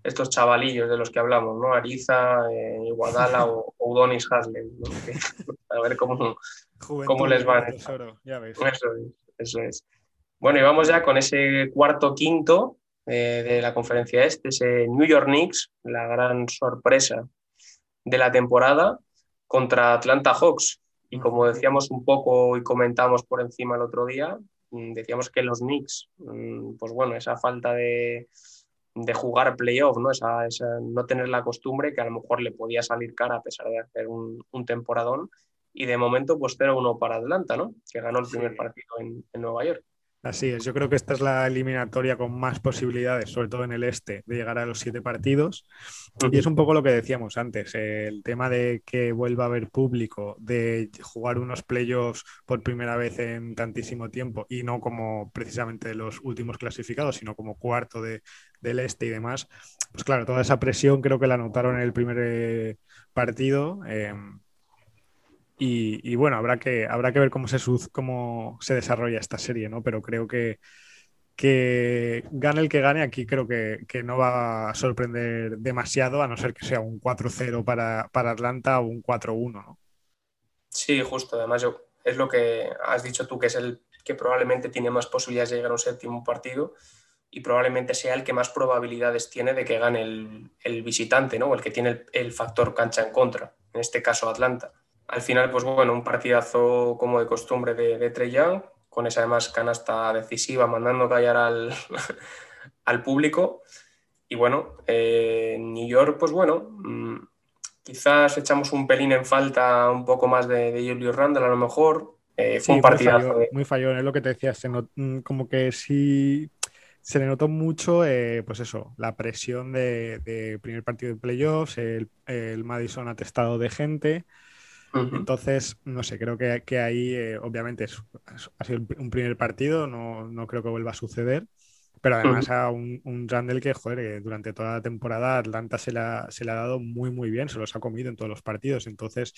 [SPEAKER 2] estos chavalillos de los que hablamos, ¿no? Ariza, eh, Iguadala o, [LAUGHS] Udonis Haslem, a ver cómo, cómo les va. Eso, eso es. Bueno, y vamos ya con ese cuarto quinto eh, de la conferencia este, ese New York Knicks, la gran sorpresa de la temporada, contra Atlanta Hawks. Y como decíamos un poco y comentamos por encima el otro día, mm, decíamos que los Knicks, mm, pues bueno, esa falta de, de jugar playoff, ¿no? Esa, no tener la costumbre que a lo mejor le podía salir cara a pesar de hacer un, un temporadón. Y de momento, pues 0-1 para Atlanta, ¿no? Que ganó el primer partido en, en Nueva York.
[SPEAKER 3] Así es, yo creo que esta es la eliminatoria con más posibilidades, sobre todo en el este, de llegar a los siete partidos. Y es un poco lo que decíamos antes, el tema de que vuelva a haber público, de jugar unos playoffs por primera vez en tantísimo tiempo y no como precisamente los últimos clasificados, sino como cuarto de, del este y demás. Pues claro, toda esa presión creo que la notaron en el primer eh, partido. Em, Y, bueno, habrá que, habrá que ver cómo se, cómo se desarrolla esta serie, ¿no? Pero creo que, que gane el que gane, aquí creo que, no va a sorprender demasiado, a no ser que sea un 4-0 para, para, Atlanta o un 4-1, ¿no?
[SPEAKER 2] Sí, justo. Además, yo, es lo que has dicho tú, que es el que probablemente tiene más posibilidades de llegar a un séptimo partido y probablemente sea el que más probabilidades tiene de que gane el, visitante, ¿no? O el que tiene el, factor cancha en contra, en este caso Atlanta. Al final, pues bueno, un partidazo como de costumbre de, de Trey Young, con esa además canasta decisiva, mandando callar al, [LAUGHS] al público. Y bueno, eh, New York, pues bueno, mm, quizás echamos un pelín en falta un poco más de, de Julius Randle a lo mejor. Eh, fue un partidazo.
[SPEAKER 3] Muy fallón, es lo que te decía, mm, como que sí se le notó mucho, eh, pues eso, la presión de, primer partido de playoffs, el, el Madison atestado de gente. Entonces, no sé, creo que, que ahí eh, obviamente ha sido un primer partido, no, no, creo que vuelva a suceder, pero además a un, un Randall que, joder, durante toda la temporada Atlanta se la, se le ha dado muy, muy bien, se los ha comido en todos los partidos, entonces,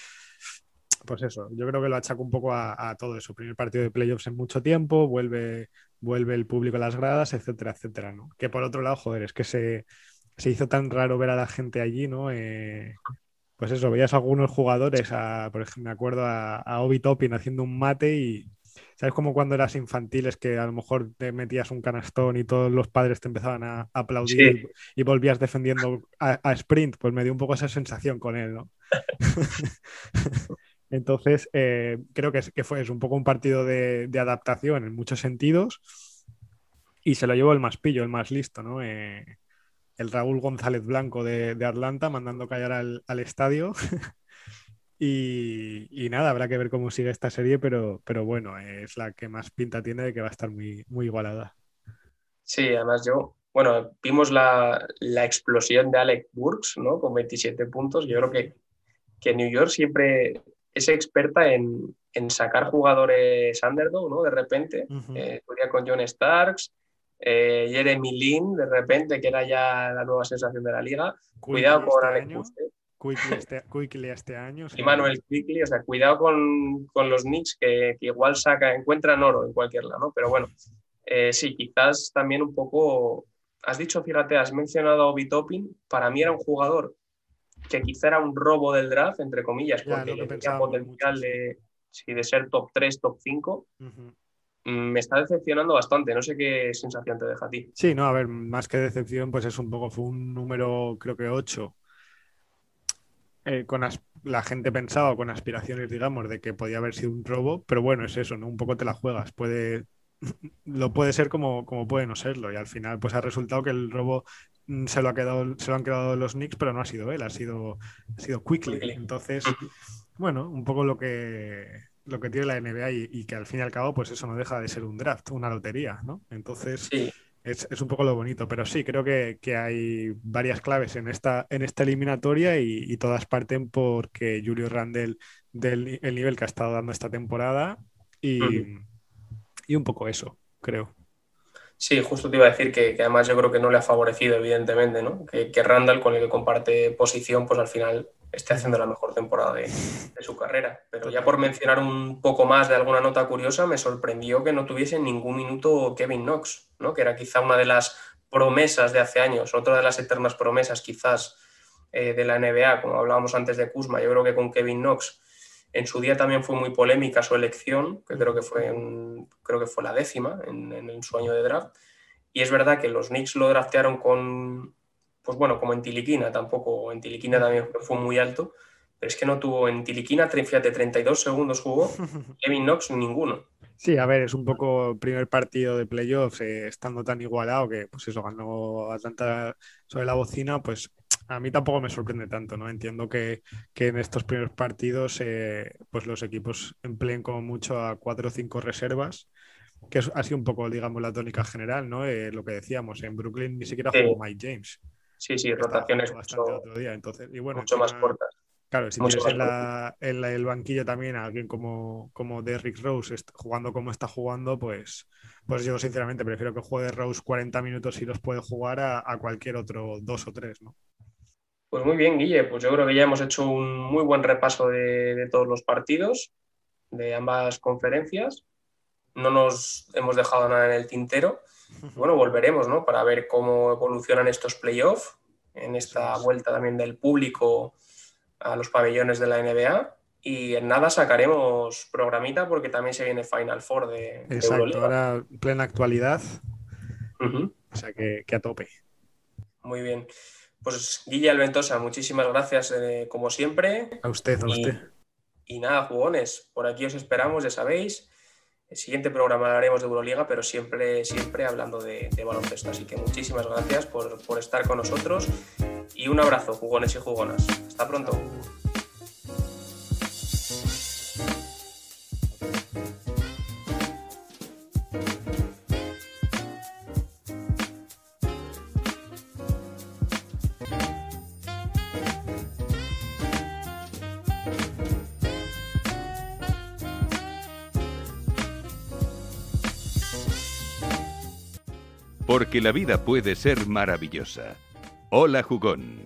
[SPEAKER 3] pues eso, yo creo que lo achaco un poco a, todo eso, primer partido de playoffs en mucho tiempo, vuelve, vuelve el público a las gradas, etcétera, etcétera, ¿no? Que por otro lado, joder, es que se, se hizo tan raro ver a la gente allí, ¿no? Eh, pues eso, veías a algunos jugadores, por ejemplo, me acuerdo a, a Obi Toppin haciendo un mate y, ¿sabes? Como cuando eras infantil, es que a lo mejor te metías un canastón y todos los padres te empezaban a, aplaudir y, volvías defendiendo a, sprint, pues me dio un poco esa sensación con él, ¿no? [LAUGHS] Entonces, eh, creo que, que, fue es un poco un partido de, adaptación en muchos sentidos y se lo llevó el más pillo, el más listo, ¿no? Eh, el Raúl González Blanco de, Atlanta mandando callar al, estadio. [LAUGHS] y, nada, habrá que ver cómo sigue esta serie, pero, pero bueno, es la que más pinta tiene de que va a estar muy, muy igualada.
[SPEAKER 2] Sí, además yo, bueno, vimos la, explosión de Alec Burks, ¿no? Con 27 puntos. Yo creo que, que New York siempre es experta en, sacar jugadores underdog, ¿no? De repente, uh con John Starks, eh, Jeremy Lin, de repente, que era ya la nueva sensación de la liga. cuidado con este Alex
[SPEAKER 3] Quickly este, este año.
[SPEAKER 2] Y Manuel Quickly, o sea, cuidado con, los Knicks que, igual saca, encuentran oro en cualquier lado, ¿no? Pero bueno, eh, sí, quizás también un poco. Has dicho, fíjate, has mencionado a Obi Toppin. Para mí era un jugador que quizá era un robo del draft, entre comillas, porque tenía potencial de, de ser top 3, top 5. Mm, me está decepcionando bastante. No sé qué sensación te deja a ti.
[SPEAKER 3] Sí, no, a ver, más que decepción, pues es un poco, fue un número, creo que 8. Eh, con la gente pensaba con aspiraciones, digamos, de que podía haber sido un robo, pero bueno, es eso, ¿no? Un poco te la juegas. Puede, [LAUGHS] lo puede ser como, como puede no serlo. Y al final, pues ha resultado que el robo mm, se lo, ha quedado, se lo han quedado los Knicks, pero no ha sido él, ha sido, ha sido Quickly. Entonces, bueno, un poco lo que lo que tiene la NBA y, que al fin y al cabo, pues eso no deja de ser un draft, una lotería, ¿no? Entonces, es, un poco lo bonito, pero sí, creo que, hay varias claves en esta, en esta eliminatoria y, todas parten porque Julio Randle del el nivel que ha estado dando esta temporada y, y un poco eso, creo.
[SPEAKER 2] Sí, justo te iba a decir que, además yo creo que no le ha favorecido, evidentemente, ¿no? Que, que, Randall, con el que comparte posición, pues al final esté haciendo la mejor temporada de, su carrera. Pero ya por mencionar un poco más de alguna nota curiosa, me sorprendió que no tuviese ningún minuto Kevin Knox, ¿no? Que era quizá una de las promesas de hace años, otra de las eternas promesas quizás eh, de la NBA, como hablábamos antes de Kuzma. Yo creo que con Kevin Knox en su día también fue muy polémica su elección, que creo que fue, creo que fue la décima en, en, su año de draft. Y es verdad que los Knicks lo draftearon con, pues bueno, como en Tiliquina, tampoco, en Tiliquina también fue muy alto, pero es que no tuvo en Tiliquina, fíjate, 32 segundos jugó, [LAUGHS] Kevin Knox ninguno.
[SPEAKER 3] Sí, a ver, es un poco el primer partido de playoffs, eh, estando tan igualado que, pues eso, ganó Atlanta sobre la bocina, pues a mí tampoco me sorprende tanto, ¿no? Entiendo que, en estos primeros partidos eh, pues los equipos empleen como mucho a cuatro o cinco reservas, que es, ha sido un poco, digamos, la tónica general, ¿no? Eh, lo que decíamos, en Brooklyn ni siquiera jugó Mike James.
[SPEAKER 2] Sí, sí, rotaciones
[SPEAKER 3] mucho, otro día, entonces, y bueno,
[SPEAKER 2] mucho más cortas.
[SPEAKER 3] Claro, si tienes en, la, en el banquillo también a alguien como, como Derrick Rose jugando como está jugando, pues, pues yo sinceramente prefiero que juegue Rose 40 minutos y los puede jugar a, a cualquier otro dos o tres, ¿no?
[SPEAKER 2] Pues muy bien, Guille. Pues yo creo que ya hemos hecho un muy buen repaso de, todos los partidos de ambas conferencias. No nos hemos dejado nada en el tintero. Bueno, volveremos, ¿no? Para ver cómo evolucionan estos playoffs en esta vuelta también del público a los pabellones de la NBA. Y en nada sacaremos programita porque también se viene Final Four de,
[SPEAKER 3] Exacto, ahora plena actualidad. O sea que, a tope.
[SPEAKER 2] Muy bien. Pues Guilla Alventosa, muchísimas gracias eh, como siempre.
[SPEAKER 3] A usted, a usted.
[SPEAKER 2] Y nada, jugones, por aquí os esperamos, ya sabéis. El siguiente programa haremos de Euroliga, pero siempre, siempre hablando de, baloncesto. Así que muchísimas gracias por, por estar con nosotros y un abrazo, jugones y jugonas. Hasta pronto.
[SPEAKER 1] Porque la vida puede ser maravillosa. Hola jugón.